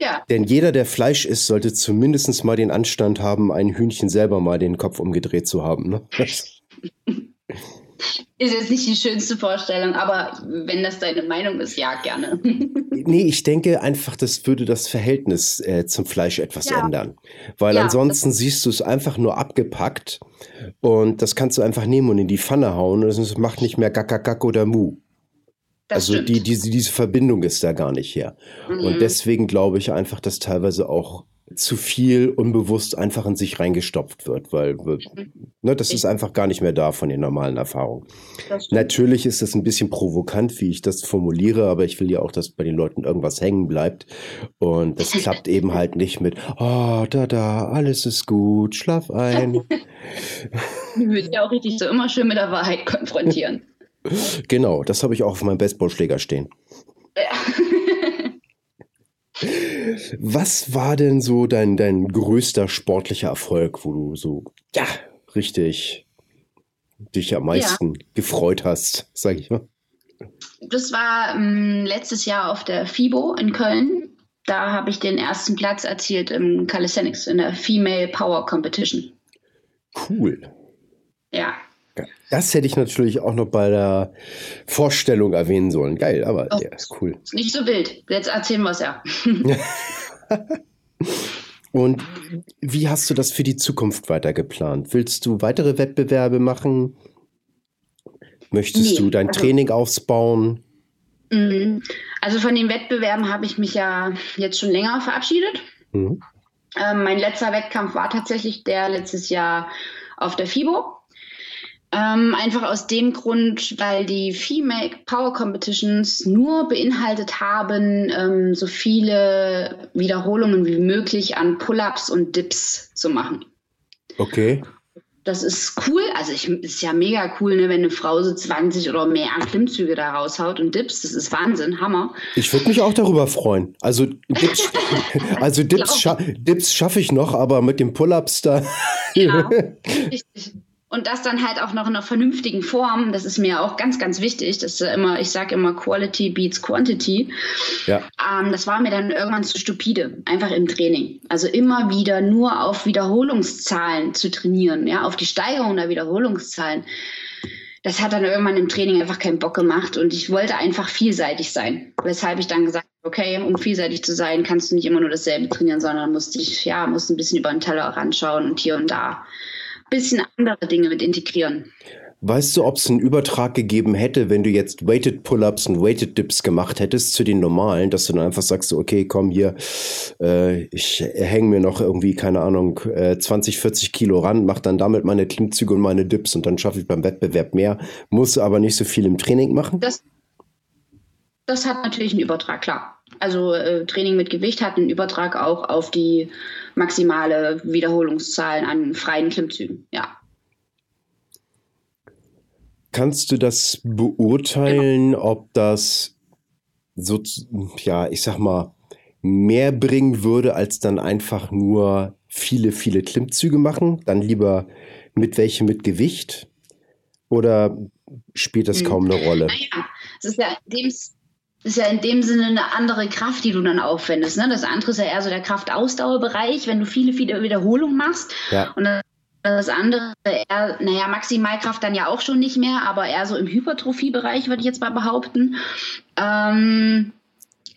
Ja. Denn jeder, der Fleisch isst, sollte zumindest mal den Anstand haben, ein Hühnchen selber mal den Kopf umgedreht zu haben. Ne? *laughs* Ist jetzt nicht die schönste Vorstellung, aber wenn das deine Meinung ist, ja, gerne. *laughs* nee, ich denke einfach, das würde das Verhältnis äh, zum Fleisch etwas ja. ändern. Weil ja, ansonsten siehst du es einfach nur abgepackt und das kannst du einfach nehmen und in die Pfanne hauen und es macht nicht mehr Gack, oder Mu. Das also die, diese, diese Verbindung ist da gar nicht her. Mhm. Und deswegen glaube ich einfach, dass teilweise auch zu viel unbewusst einfach in sich reingestopft wird, weil mhm. ne, das ist einfach gar nicht mehr da von den normalen Erfahrungen. Natürlich ist es ein bisschen provokant, wie ich das formuliere, aber ich will ja auch, dass bei den Leuten irgendwas hängen bleibt. Und das *laughs* klappt eben halt nicht mit, oh, da, da, alles ist gut, schlaf ein. *laughs* Du würdest ja auch richtig so immer schön mit der Wahrheit konfrontieren. Genau, das habe ich auch auf meinem Baseballschläger stehen. Ja. Was war denn so dein, dein größter sportlicher Erfolg, wo du so, ja, richtig dich am meisten ja. gefreut hast, sag ich mal? Das war ähm, letztes Jahr auf der FIBO in Köln. Da habe ich den ersten Platz erzielt im Calisthenics in der Female Power Competition. Cool. Ja, das hätte ich natürlich auch noch bei der Vorstellung erwähnen sollen. Geil, aber oh, ja, ist cool. Ist nicht so wild. Jetzt erzählen wir es ja. *laughs* Und wie hast du das für die Zukunft weiter geplant? Willst du weitere Wettbewerbe machen? Möchtest nee, du dein also, Training aufbauen? Mhm. Also von den Wettbewerben habe ich mich ja jetzt schon länger verabschiedet. Mhm. Ähm, mein letzter Wettkampf war tatsächlich der letztes Jahr auf der FIBO. Ähm, einfach aus dem Grund, weil die Female Power Competitions nur beinhaltet haben, ähm, so viele Wiederholungen wie möglich an Pull-ups und Dips zu machen. Okay. Das ist cool. Also ich ist ja mega cool, ne, wenn eine Frau so 20 oder mehr Klimmzüge da raushaut und Dips. Das ist Wahnsinn, Hammer. Ich würde mich auch darüber freuen. Also Dips, *laughs* also Dips, scha Dips schaffe ich noch, aber mit den Pull-ups da. Ja, *laughs* richtig. Und das dann halt auch noch in einer vernünftigen Form, das ist mir auch ganz, ganz wichtig. Das ist immer, ich sage immer, Quality beats Quantity. Ja. Ähm, das war mir dann irgendwann zu stupide, einfach im Training. Also immer wieder nur auf Wiederholungszahlen zu trainieren, ja, auf die Steigerung der Wiederholungszahlen. Das hat dann irgendwann im Training einfach keinen Bock gemacht und ich wollte einfach vielseitig sein. Weshalb ich dann gesagt okay, um vielseitig zu sein, kannst du nicht immer nur dasselbe trainieren, sondern musst dich, ja, musst ein bisschen über den Teller ranschauen und hier und da bisschen andere Dinge mit integrieren. Weißt du, ob es einen Übertrag gegeben hätte, wenn du jetzt Weighted Pull-ups und Weighted Dips gemacht hättest zu den normalen, dass du dann einfach sagst, okay, komm hier, äh, ich hänge mir noch irgendwie, keine Ahnung, äh, 20, 40 Kilo ran, mach dann damit meine Klimmzüge und meine Dips und dann schaffe ich beim Wettbewerb mehr, muss aber nicht so viel im Training machen? Das, das hat natürlich einen Übertrag, klar. Also äh, Training mit Gewicht hat einen Übertrag auch auf die maximale Wiederholungszahlen an freien Klimmzügen, ja. Kannst du das beurteilen, genau. ob das so, ja, ich sag mal, mehr bringen würde, als dann einfach nur viele, viele Klimmzüge machen? Dann lieber mit welchem mit Gewicht? Oder spielt das hm. kaum eine Rolle? Naja, es ist ja dem ist ja in dem Sinne eine andere Kraft, die du dann aufwendest. Ne? Das andere ist ja eher so der Kraftausdauerbereich, wenn du viele, viele Wiederholungen machst. Ja. Und das andere eher, naja, Maximalkraft dann ja auch schon nicht mehr, aber eher so im Hypertrophiebereich, würde ich jetzt mal behaupten. Ähm,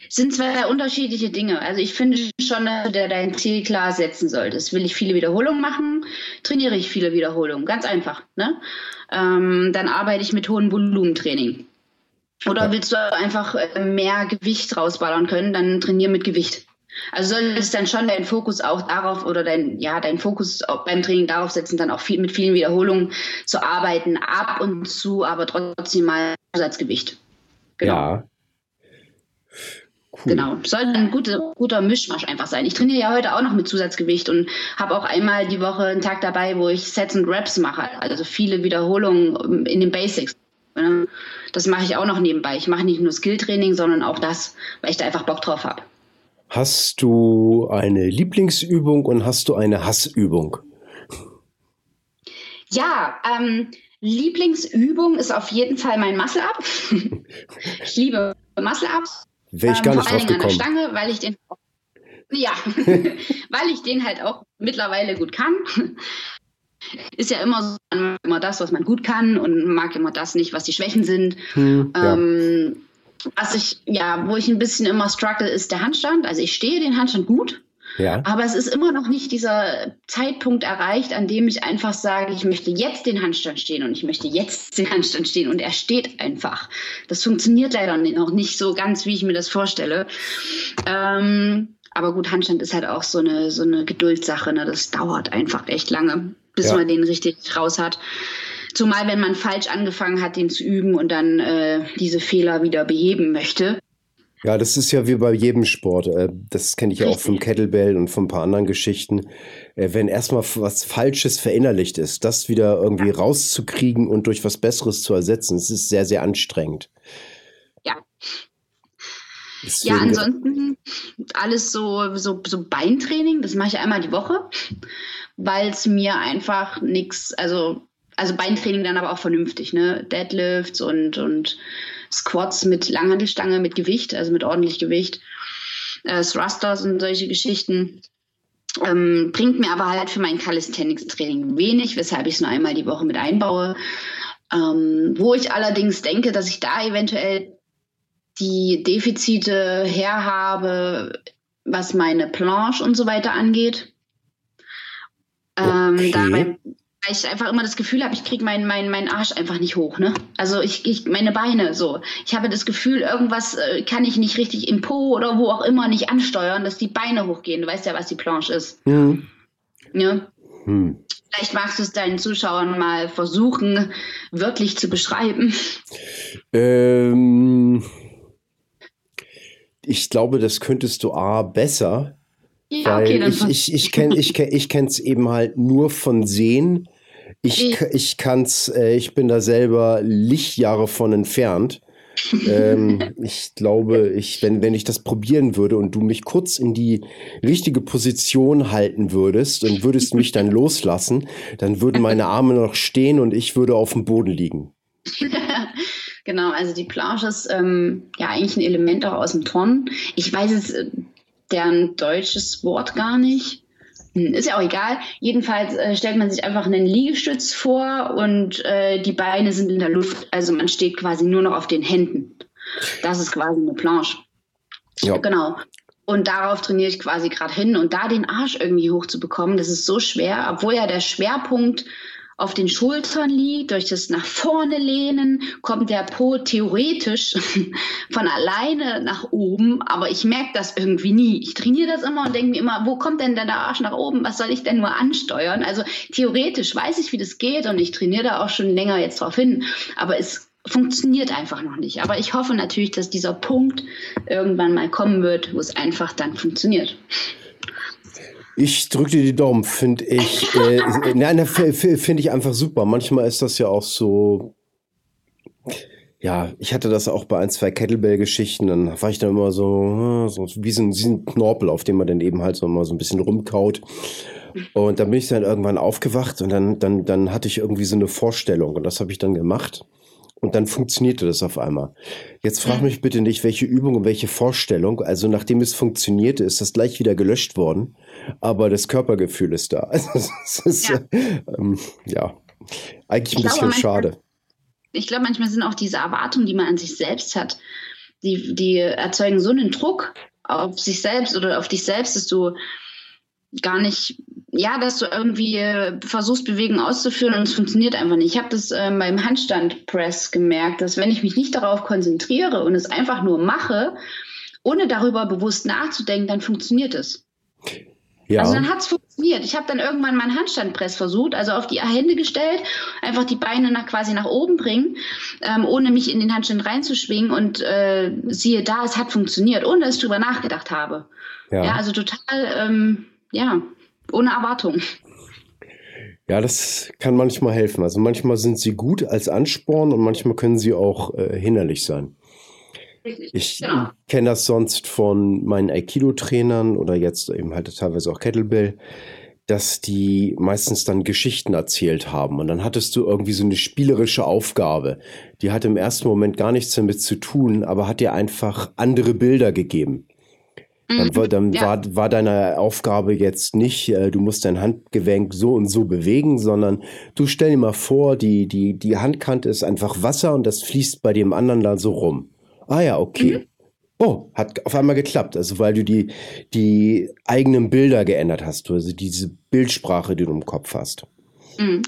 sind zwei unterschiedliche Dinge. Also ich finde schon, dass du dein Ziel klar setzen solltest. Will ich viele Wiederholungen machen, trainiere ich viele Wiederholungen. Ganz einfach. Ne? Ähm, dann arbeite ich mit hohem Volumentraining. Oder willst du einfach äh, mehr Gewicht rausballern können, dann trainiere mit Gewicht. Also solltest dann schon deinen Fokus auch darauf oder dein, ja, deinen Fokus beim Training darauf setzen, dann auch viel, mit vielen Wiederholungen zu arbeiten, ab und zu, aber trotzdem mal Zusatzgewicht. Genau. Ja. Cool. Genau, soll ein guter, guter Mischmasch einfach sein. Ich trainiere ja heute auch noch mit Zusatzgewicht und habe auch einmal die Woche einen Tag dabei, wo ich Sets und Reps mache, also viele Wiederholungen in den Basics. Das mache ich auch noch nebenbei. Ich mache nicht nur Skilltraining, sondern auch das, weil ich da einfach Bock drauf habe. Hast du eine Lieblingsübung und hast du eine Hassübung? Ja, ähm, Lieblingsübung ist auf jeden Fall mein Muscle-Up. *laughs* ich liebe Muscle-Ups. Wäre ich gar nicht drauf gekommen. Stange, weil ich den *laughs* ja, *laughs* weil ich den halt auch mittlerweile gut kann. Ist ja immer so, man mag immer das, was man gut kann und mag immer das nicht, was die Schwächen sind. Hm, ja. ähm, was ich, ja, wo ich ein bisschen immer struggle, ist der Handstand. Also ich stehe den Handstand gut, ja. Aber es ist immer noch nicht dieser Zeitpunkt erreicht, an dem ich einfach sage, ich möchte jetzt den Handstand stehen und ich möchte jetzt den Handstand stehen und er steht einfach. Das funktioniert leider noch nicht so ganz, wie ich mir das vorstelle. Ähm, aber gut, Handstand ist halt auch so eine, so eine Geduldssache. Ne? Das dauert einfach echt lange, bis ja. man den richtig raus hat. Zumal, wenn man falsch angefangen hat, den zu üben und dann äh, diese Fehler wieder beheben möchte. Ja, das ist ja wie bei jedem Sport. Äh, das kenne ich ja auch vom Kettlebell und von ein paar anderen Geschichten. Äh, wenn erstmal was Falsches verinnerlicht ist, das wieder irgendwie rauszukriegen und durch was Besseres zu ersetzen, das ist sehr, sehr anstrengend. Ja. Deswegen ja, ansonsten alles so, so, so Beintraining, das mache ich einmal die Woche, weil es mir einfach nichts, also, also Beintraining dann aber auch vernünftig, ne? Deadlifts und, und Squats mit Langhandelstange, mit Gewicht, also mit ordentlich Gewicht, äh, Thrusters und solche Geschichten. Ähm, bringt mir aber halt für mein Calisthenics-Training wenig, weshalb ich es nur einmal die Woche mit einbaue. Ähm, wo ich allerdings denke, dass ich da eventuell die Defizite herhabe, was meine Planche und so weiter angeht. Ähm, okay. da mein, weil ich einfach immer das Gefühl habe, ich kriege meinen mein, mein Arsch einfach nicht hoch. Ne? Also ich, ich, meine Beine so. Ich habe das Gefühl, irgendwas äh, kann ich nicht richtig im Po oder wo auch immer nicht ansteuern, dass die Beine hochgehen. Du weißt ja, was die Planche ist. Mhm. Ja. Hm. Vielleicht magst du es deinen Zuschauern mal versuchen, wirklich zu beschreiben. Ähm, ich glaube, das könntest du A besser, ja, Weil okay, ich, ich, ich kenne ich, kenn, ich es eben halt nur von Sehen. Ich, ich kann's, äh, ich bin da selber Lichtjahre von entfernt. ähm, *laughs* ich glaube, ich, wenn, wenn ich das probieren würde und du mich kurz in die richtige Position halten würdest und würdest mich dann loslassen, dann würden meine Arme noch stehen und ich würde auf dem Boden liegen. *laughs* genau, also die Planche ist ähm, ja eigentlich ein Element auch aus dem Turnen. Ich weiß es äh, deren deutsches Wort gar nicht. Hm, ist ja auch egal. Jedenfalls äh, stellt man sich einfach einen Liegestütz vor und äh, die Beine sind in der Luft. Also man steht quasi nur noch auf den Händen. Das ist quasi eine Planche. Ja. Genau. Und darauf trainiere ich quasi gerade hin. Und da den Arsch irgendwie hochzubekommen, das ist so schwer, obwohl ja der Schwerpunkt auf den Schultern liegt, durch das nach vorne lehnen, kommt der Po theoretisch *laughs* von alleine nach oben, aber ich merke das irgendwie nie. Ich trainiere das immer und denke mir immer, wo kommt denn der Arsch nach oben? Was soll ich denn nur ansteuern? Also theoretisch weiß ich, wie das geht und ich trainiere da auch schon länger jetzt drauf hin, aber es funktioniert einfach noch nicht. Aber ich hoffe natürlich, dass dieser Punkt irgendwann mal kommen wird, wo es einfach dann funktioniert. Ich drücke dir die Daumen, finde ich. Äh, nein, finde ich einfach super. Manchmal ist das ja auch so. Ja, ich hatte das auch bei ein, zwei Kettlebell-Geschichten. Dann war ich dann immer so, so wie so ein, ein Knorpel, auf dem man dann eben halt so mal so ein bisschen rumkaut. Und dann bin ich dann irgendwann aufgewacht und dann, dann, dann hatte ich irgendwie so eine Vorstellung und das habe ich dann gemacht. Und dann funktionierte das auf einmal. Jetzt frag mich bitte nicht, welche Übung und welche Vorstellung. Also nachdem es funktionierte, ist das gleich wieder gelöscht worden. Aber das Körpergefühl ist da. *laughs* Also es ist, ja. Ähm, ja, eigentlich ein ich bisschen glaube, schade. Ich glaube, manchmal sind auch diese Erwartungen, die man an sich selbst hat, die, die erzeugen so einen Druck auf sich selbst oder auf dich selbst, dass du gar nicht, ja, dass du irgendwie äh, versuchst, Bewegungen auszuführen und es funktioniert einfach nicht. Ich habe das äh, beim Handstandpress gemerkt, dass wenn ich mich nicht darauf konzentriere und es einfach nur mache, ohne darüber bewusst nachzudenken, dann funktioniert es. Ja. Also dann hat es funktioniert. Ich habe dann irgendwann meinen Handstandpress versucht, also auf die Hände gestellt, einfach die Beine nach, quasi nach oben bringen, ähm, ohne mich in den Handstand reinzuschwingen und äh, siehe da, es hat funktioniert, ohne dass ich drüber nachgedacht habe. Ja, ja also total, ähm, ja, ohne Erwartung. Ja, das kann manchmal helfen. Also manchmal sind sie gut als Ansporn und manchmal können sie auch äh, hinderlich sein. Ich genau. kenne das sonst von meinen Aikido-Trainern oder jetzt eben halt teilweise auch Kettlebell, dass die meistens dann Geschichten erzählt haben. Und dann hattest du irgendwie so eine spielerische Aufgabe. Die hat im ersten Moment gar nichts damit zu tun, aber hat dir einfach andere Bilder gegeben. Dann, mhm. war, dann ja. war, war deine Aufgabe jetzt nicht, äh, du musst dein Handgelenk so und so bewegen, sondern du stell dir mal vor, die, die, die Handkante ist einfach Wasser und das fließt bei dem anderen da so rum. Ah ja, okay. Mhm. Oh, hat auf einmal geklappt. Also weil du die, die eigenen Bilder geändert hast, also diese Bildsprache, die du im Kopf hast. Mhm.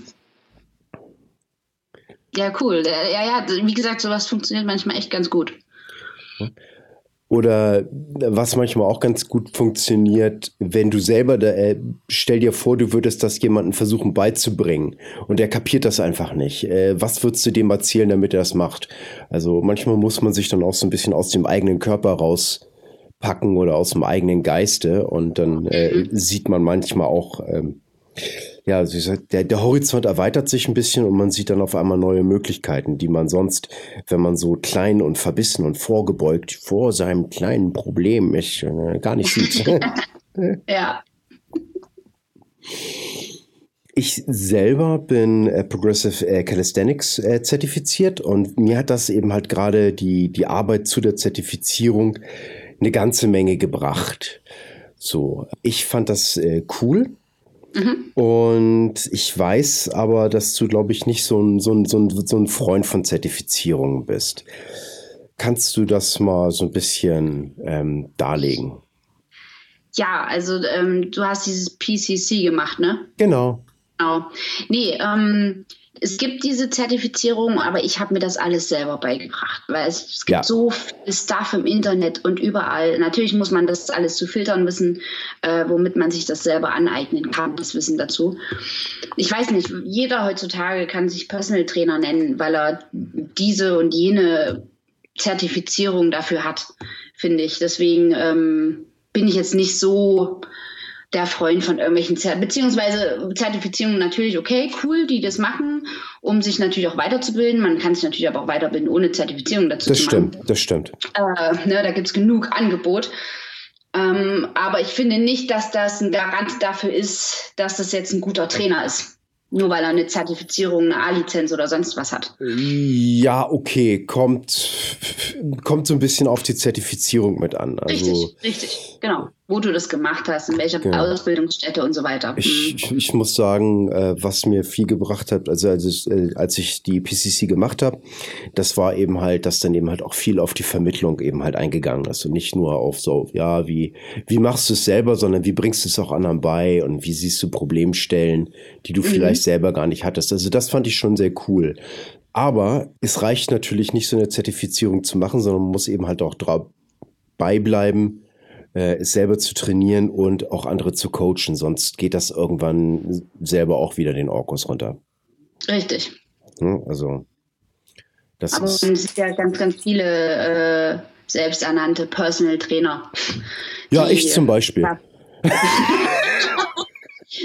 Ja, cool. Ja, ja, wie gesagt, sowas funktioniert manchmal echt ganz gut. Oder was manchmal auch ganz gut funktioniert, wenn du selber, da, äh, stell dir vor, du würdest das jemandem versuchen beizubringen und der kapiert das einfach nicht. Äh, was würdest du dem erzählen, damit er das macht? Also manchmal muss man sich dann auch so ein bisschen aus dem eigenen Körper rauspacken oder aus dem eigenen Geiste und dann äh, mhm. sieht man manchmal auch, ähm, ja, also der, der Horizont erweitert sich ein bisschen und man sieht dann auf einmal neue Möglichkeiten, die man sonst, wenn man so klein und verbissen und vorgebeugt vor seinem kleinen Problem ist, äh, gar nicht sieht. *laughs* *laughs* ja. Ich selber bin äh, Progressive äh, Calisthenics äh, zertifiziert und mir hat das eben halt gerade die, die Arbeit zu der Zertifizierung eine ganze Menge gebracht. So, ich fand das äh, cool Mhm. Und ich weiß aber, dass du, glaube ich, nicht so ein, so, ein, so, ein, so ein Freund von Zertifizierungen bist. Kannst du das mal so ein bisschen ähm, darlegen? Ja, also ähm, du hast dieses PCC gemacht, ne? Genau. Genau. Nee, ähm, es gibt diese Zertifizierung, aber ich habe mir das alles selber beigebracht, weil es, es gibt ja. so viel Stuff im Internet und überall. Natürlich muss man das alles zu filtern wissen, äh, womit man sich das selber aneignen kann, das Wissen dazu. Ich weiß nicht, jeder heutzutage kann sich Personal Trainer nennen, weil er diese und jene Zertifizierung dafür hat, finde ich. Deswegen ähm, bin ich jetzt nicht so der Freund von irgendwelchen Zert beziehungsweise Zertifizierungen natürlich okay, cool, die das machen, um sich natürlich auch weiterzubilden. Man kann sich natürlich aber auch weiterbilden, ohne Zertifizierung dazu das zu machen. Das stimmt, das stimmt. Äh, ne, da gibt es genug Angebot. Ähm, aber ich finde nicht, dass das ein Garant dafür ist, dass das jetzt ein guter Trainer ist. Nur weil er eine Zertifizierung, eine A-Lizenz oder sonst was hat. Ja, okay, kommt, kommt so ein bisschen auf die Zertifizierung mit an. Also, richtig, richtig, genau wo du das gemacht hast, in welcher genau. Ausbildungsstätte und so weiter. Ich, mhm. ich muss sagen, äh, was mir viel gebracht hat, also als ich, äh, als ich die PCC gemacht habe, das war eben halt, dass dann eben halt auch viel auf die Vermittlung eben halt eingegangen ist und nicht nur auf so, ja, wie, wie machst du es selber, sondern wie bringst du es auch anderen bei und wie siehst du Problemstellen, die du mhm. vielleicht selber gar nicht hattest. Also das fand ich schon sehr cool. Aber es reicht natürlich nicht, so eine Zertifizierung zu machen, sondern man muss eben halt auch drauf beibleiben, äh, es selber zu trainieren und auch andere zu coachen. Sonst geht das irgendwann selber auch wieder den Orkus runter. Richtig. Hm, also, das Aber ist, es sind ja ganz, ganz viele äh, selbsternannte Personal Trainer. Ja, ich zum Beispiel. *laughs* Ja.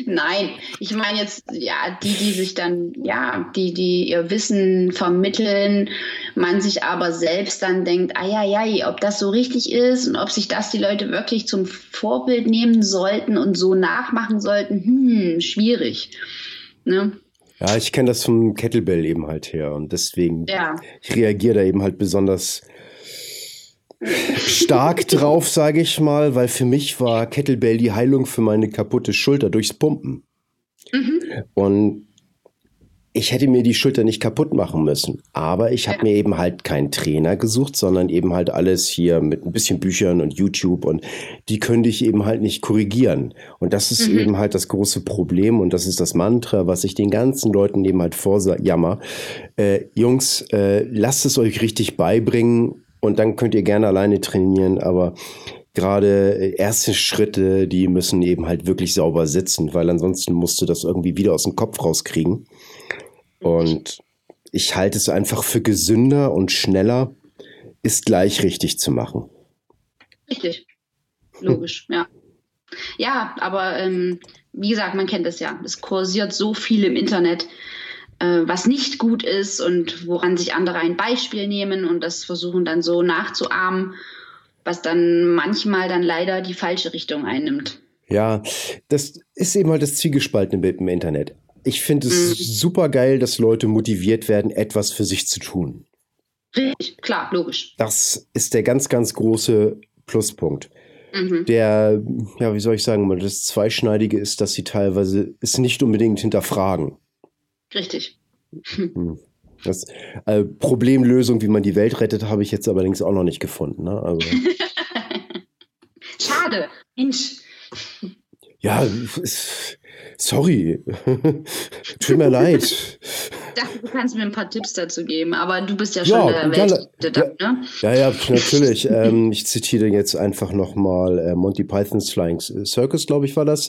Nein, ich meine jetzt, ja, die, die sich dann, ja, die, die ihr Wissen vermitteln, man sich aber selbst dann denkt, ah ja, ja, ob das so richtig ist und ob sich das die Leute wirklich zum Vorbild nehmen sollten und so nachmachen sollten, hm, schwierig. Ne? Ja, ich kenne das vom Kettlebell eben halt her und deswegen, ja. ich reagiere da eben halt besonders stark drauf, sage ich mal, weil für mich war Kettlebell die Heilung für meine kaputte Schulter durchs Pumpen. Mhm. Und ich hätte mir die Schulter nicht kaputt machen müssen. Aber ich habe ja. mir eben halt keinen Trainer gesucht, sondern eben halt alles hier mit ein bisschen Büchern und YouTube und die könnte ich eben halt nicht korrigieren. Und das ist mhm. eben halt das große Problem und das ist das Mantra, was ich den ganzen Leuten eben halt vorjammer. Äh, Jungs, äh, lasst es euch richtig beibringen und dann könnt ihr gerne alleine trainieren, aber gerade äh, erste Schritte, die müssen eben halt wirklich sauber sitzen, weil ansonsten musst du das irgendwie wieder aus dem Kopf rauskriegen. Und ich halte es einfach für gesünder und schneller, ist gleich richtig zu machen. Richtig. Logisch, ja. Ja, aber ähm, wie gesagt, man kennt es ja. Es kursiert so viel im Internet, äh, was nicht gut ist und woran sich andere ein Beispiel nehmen und das versuchen dann so nachzuahmen was dann manchmal dann leider die falsche Richtung einnimmt. Ja, das ist eben halt das zwiegespaltene Bild im Internet. Ich finde es mhm. super geil, dass Leute motiviert werden, etwas für sich zu tun. Richtig, klar, logisch. Das ist der ganz, ganz große Pluspunkt. Mhm. Der, ja, wie soll ich sagen, das Zweischneidige ist, dass sie teilweise es nicht unbedingt hinterfragen. Richtig. Hm. Das äh, Problemlösung, wie man die Welt rettet, habe ich jetzt allerdings auch noch nicht gefunden. Ne? Also. *laughs* Schade, Mensch. Ja, sorry. *laughs* Tut mir leid dachte, du kannst mir ein paar Tipps dazu geben, aber du bist ja schon ja, der Welt, ja, ne? Ja, ja, natürlich. ähm, ich zitiere jetzt einfach nochmal äh, Monty Pythons Flying Circus, glaube ich, war das.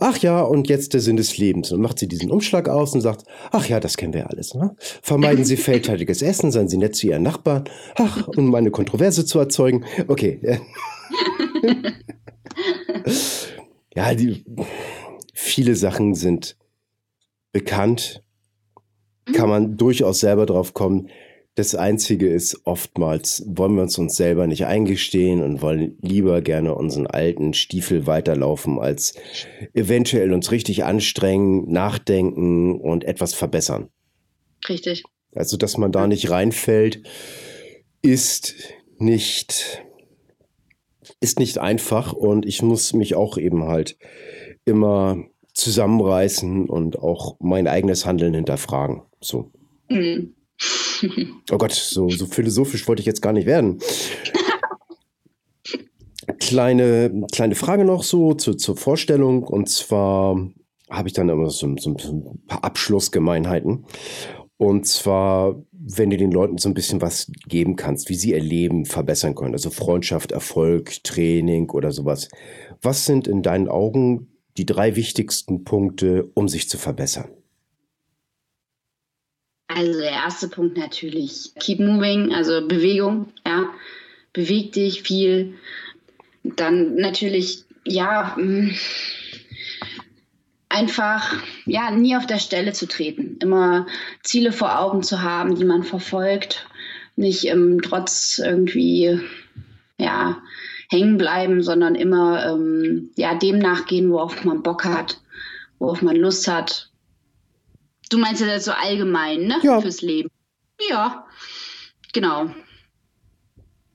Ach ja, und jetzt der Sinn des Lebens. Und macht sie diesen Umschlag aus und sagt, ach ja, das kennen wir alles. Ne? Vermeiden Sie *laughs* feldteiliges Essen, seien Sie nett zu Ihren Nachbarn. Ach, um meine Kontroverse zu erzeugen. Okay. *laughs* ja, die, viele Sachen sind bekannt kann man durchaus selber drauf kommen. Das Einzige ist, oftmals wollen wir uns uns selber nicht eingestehen und wollen lieber gerne unseren alten Stiefel weiterlaufen, als eventuell uns richtig anstrengen, nachdenken und etwas verbessern. Richtig. Also, dass man da nicht reinfällt, ist nicht, ist nicht einfach und ich muss mich auch eben halt immer zusammenreißen und auch mein eigenes Handeln hinterfragen. So. Mhm. oh Gott, so, so philosophisch wollte ich jetzt gar nicht werden. kleine, kleine Frage noch so zu, zur Vorstellung. Und zwar habe ich dann immer so, so, ein paar Abschlussgemeinheiten. Und zwar, wenn du den Leuten so ein bisschen was geben kannst, wie sie ihr Leben verbessern können. Also Freundschaft, Erfolg, Training oder sowas. Was sind in deinen Augen die drei wichtigsten Punkte, um sich zu verbessern? Also der erste Punkt natürlich Keep Moving, also Bewegung, ja. Beweg dich viel. Dann natürlich, ja, mm, einfach, ja, nie auf der Stelle zu treten. Immer Ziele vor Augen zu haben, die man verfolgt. Nicht ähm, trotz irgendwie, ja, hängen bleiben, sondern immer ähm, ja, dem nachgehen, worauf man Bock hat, worauf man Lust hat. Du meinst ja das so allgemein, ne? Ja. Fürs Leben. Ja, genau.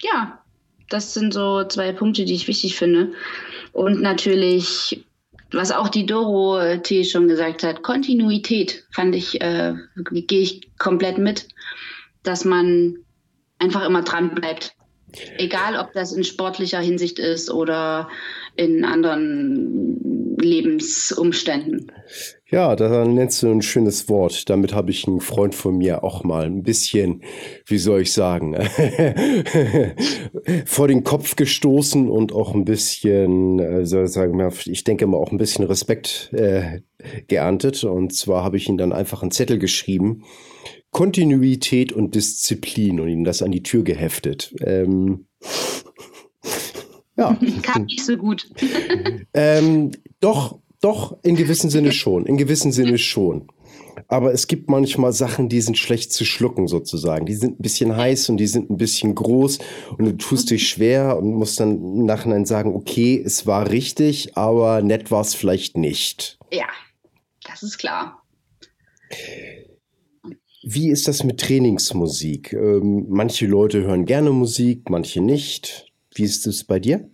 Ja, das sind so zwei Punkte, die ich wichtig finde. Und natürlich, was auch die Doro T schon gesagt hat, Kontinuität fand ich, äh, gehe ich komplett mit, dass man einfach immer dran bleibt. Egal, ob das in sportlicher Hinsicht ist oder in anderen Lebensumständen. Ja, da nennst du ein schönes Wort. Damit habe ich einen Freund von mir auch mal ein bisschen, wie soll ich sagen, *laughs* vor den Kopf gestoßen und auch ein bisschen, äh, soll ich sagen, ich denke mal auch ein bisschen Respekt äh, geerntet. Und zwar habe ich ihm dann einfach einen Zettel geschrieben Kontinuität und Disziplin und ihm das an die Tür geheftet. Ähm, ja. *laughs* Kam nicht so gut. *laughs* ähm, doch, doch, in gewissem Sinne schon. In gewissem Sinne schon. Aber es gibt manchmal Sachen, die sind schlecht zu schlucken sozusagen. Die sind ein bisschen heiß und die sind ein bisschen groß und du tust dich schwer und musst dann im Nachhinein sagen, okay, es war richtig, aber nett war es vielleicht nicht. Ja, das ist klar. Wie ist das mit Trainingsmusik? Ähm, manche Leute hören gerne Musik, manche nicht. Wie ist es bei dir?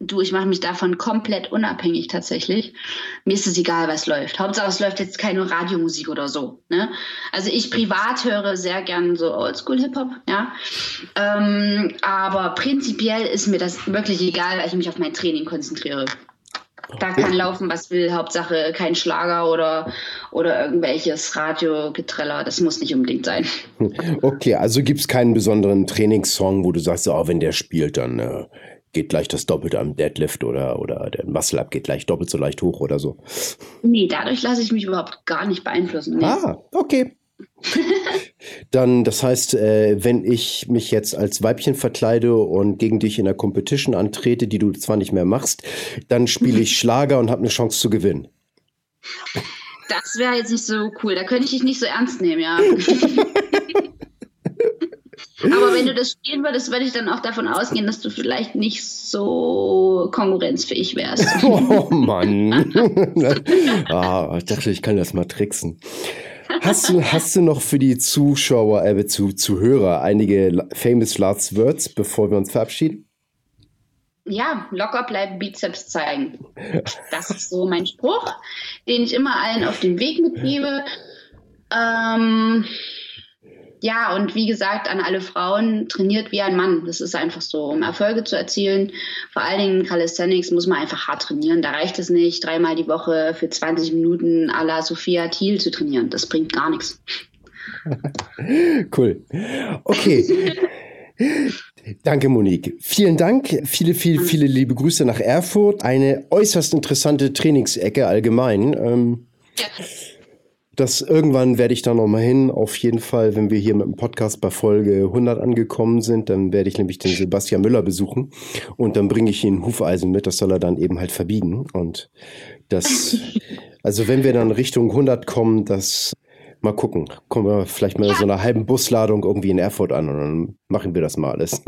Du, ich mache mich davon komplett unabhängig tatsächlich. Mir ist es egal, was läuft. Hauptsache, es läuft jetzt keine Radiomusik oder so. Ne? Also ich privat höre sehr gern so Oldschool-Hip-Hop, ja. Ähm, aber prinzipiell ist mir das wirklich egal, weil ich mich auf mein Training konzentriere. Da kann laufen, was will. Hauptsache kein Schlager oder, oder irgendwelches Radiogetreller. Das muss nicht unbedingt sein. *laughs* Okay, also gibt es keinen besonderen Trainingssong, wo du sagst, oh, wenn der spielt, dann äh, geht gleich das Doppelte am Deadlift oder, oder der Muscle-Up geht gleich doppelt so leicht hoch oder so. Nee, dadurch lasse ich mich überhaupt gar nicht beeinflussen. Nee. Ah, okay. Dann, das heißt, äh, wenn ich mich jetzt als Weibchen verkleide und gegen dich in der Competition antrete, die du zwar nicht mehr machst, dann spiele ich *laughs* Schlager und habe eine Chance zu gewinnen. Das wäre jetzt nicht so cool. Da könnte ich dich nicht so ernst nehmen, ja. *laughs* Aber wenn du das spielen würdest, würde ich dann auch davon ausgehen, dass du vielleicht nicht so konkurrenzfähig wärst. *laughs* Oh Mann. ah, ich dachte, ich kann das mal tricksen. Hast du, hast du noch für die Zuschauer, äh, zu, Zuhörer einige famous last words, bevor wir uns verabschieden? Ja, locker bleiben, Bizeps zeigen. Das ist so mein Spruch, den ich immer allen auf den Weg mitgebe. Ähm, ja, und wie gesagt, an alle Frauen, trainiert wie ein Mann. Das ist einfach so, um Erfolge zu erzielen. Vor allen Dingen Calisthenics muss man einfach hart trainieren. Da reicht es nicht, dreimal die Woche für 20 Minuten à la Sophia Thiel zu trainieren. Das bringt gar nichts. *laughs* cool. Okay. *laughs* Danke, Monique. Vielen Dank. Viele, viele, viele liebe Grüße nach Erfurt. Eine äußerst interessante Trainingsecke allgemein. Ähm, ja. Das irgendwann werde ich da nochmal hin. Auf jeden Fall, wenn wir hier mit dem Podcast bei Folge 100 angekommen sind, dann werde ich nämlich den Sebastian Müller besuchen und dann bringe ich ihm Hufeisen mit. Das soll er dann eben halt verbiegen. Und das, *laughs* also wenn wir dann Richtung 100 kommen, das mal gucken. Kommen wir vielleicht mal ja. so einer halben Busladung irgendwie in Erfurt an und dann machen wir das mal alles.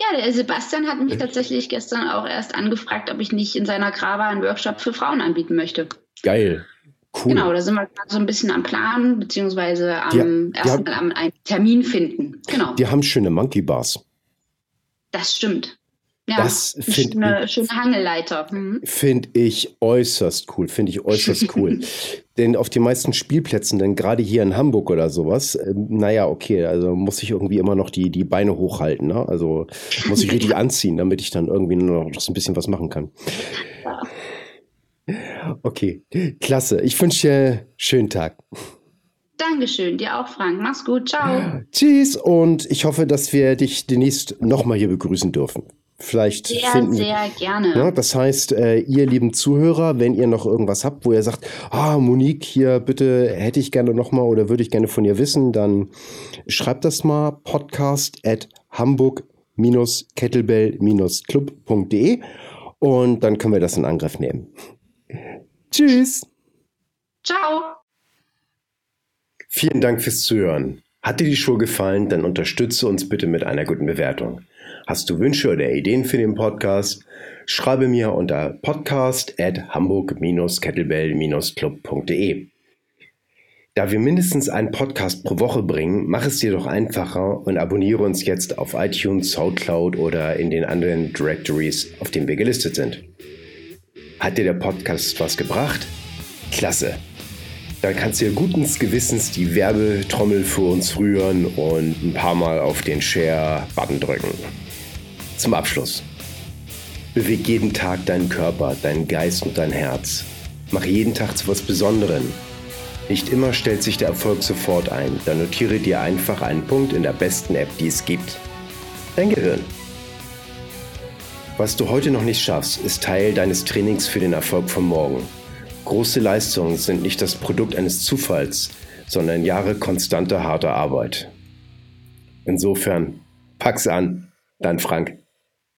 Ja, der Sebastian hat mich tatsächlich gestern auch erst angefragt, ob ich nicht in seiner Grava einen Workshop für Frauen anbieten möchte. Geil. Cool. Genau, da sind wir gerade so ein bisschen am Plan, beziehungsweise am ersten Mal am einen Termin finden. Genau. Die haben schöne Monkey Bars. Das stimmt. Ja, das finde eine schöne Hangelleiter. Mhm. Finde ich äußerst cool. Finde ich äußerst cool. *laughs* denn auf den meisten Spielplätzen, denn gerade hier in Hamburg oder sowas, äh, naja, okay, also muss ich irgendwie immer noch die, die Beine hochhalten. Ne? Also muss ich richtig *laughs* anziehen, damit ich dann irgendwie noch so ein bisschen was machen kann. Ja. Okay, klasse. Ich wünsche dir einen schönen Tag. Dankeschön, dir auch, Frank. Mach's gut, ciao. Tschüss und ich hoffe, dass wir dich demnächst nochmal hier begrüßen dürfen. Vielleicht sehr, finden, sehr gerne. Ja, das heißt, äh, ihr lieben Zuhörer, wenn ihr noch irgendwas habt, wo ihr sagt, ah, Monique, hier bitte hätte ich gerne nochmal oder würde ich gerne von ihr wissen, dann schreibt das mal podcast at hamburg-kettlebell-club.de und dann können wir das in Angriff nehmen. Tschüss. Ciao. Vielen Dank fürs Zuhören. Hat dir die Show gefallen, dann unterstütze uns bitte mit einer guten Bewertung. Hast du Wünsche oder Ideen für den Podcast? Schreibe mir unter podcast at hamburg-kettlebell-club.de. Da wir mindestens einen Podcast pro Woche bringen, mach es dir doch einfacher und abonniere uns jetzt auf iTunes, Soundcloud oder in den anderen Directories, auf denen wir gelistet sind. Hat dir der Podcast was gebracht? Klasse. Dann kannst du ja guten Gewissens die Werbetrommel für uns rühren und ein paar Mal auf den Share-Button drücken. Zum Abschluss. Beweg jeden Tag deinen Körper, deinen Geist und dein Herz. Mach jeden Tag zu was Besonderem. Nicht immer stellt sich der Erfolg sofort ein, dann notiere dir einfach einen Punkt in der besten App, die es gibt. Dein Gehirn. Was du heute noch nicht schaffst, ist Teil deines Trainings für den Erfolg von morgen. Große Leistungen sind nicht das Produkt eines Zufalls, sondern Jahre konstanter harter Arbeit. Insofern, pack's an, dein Frank.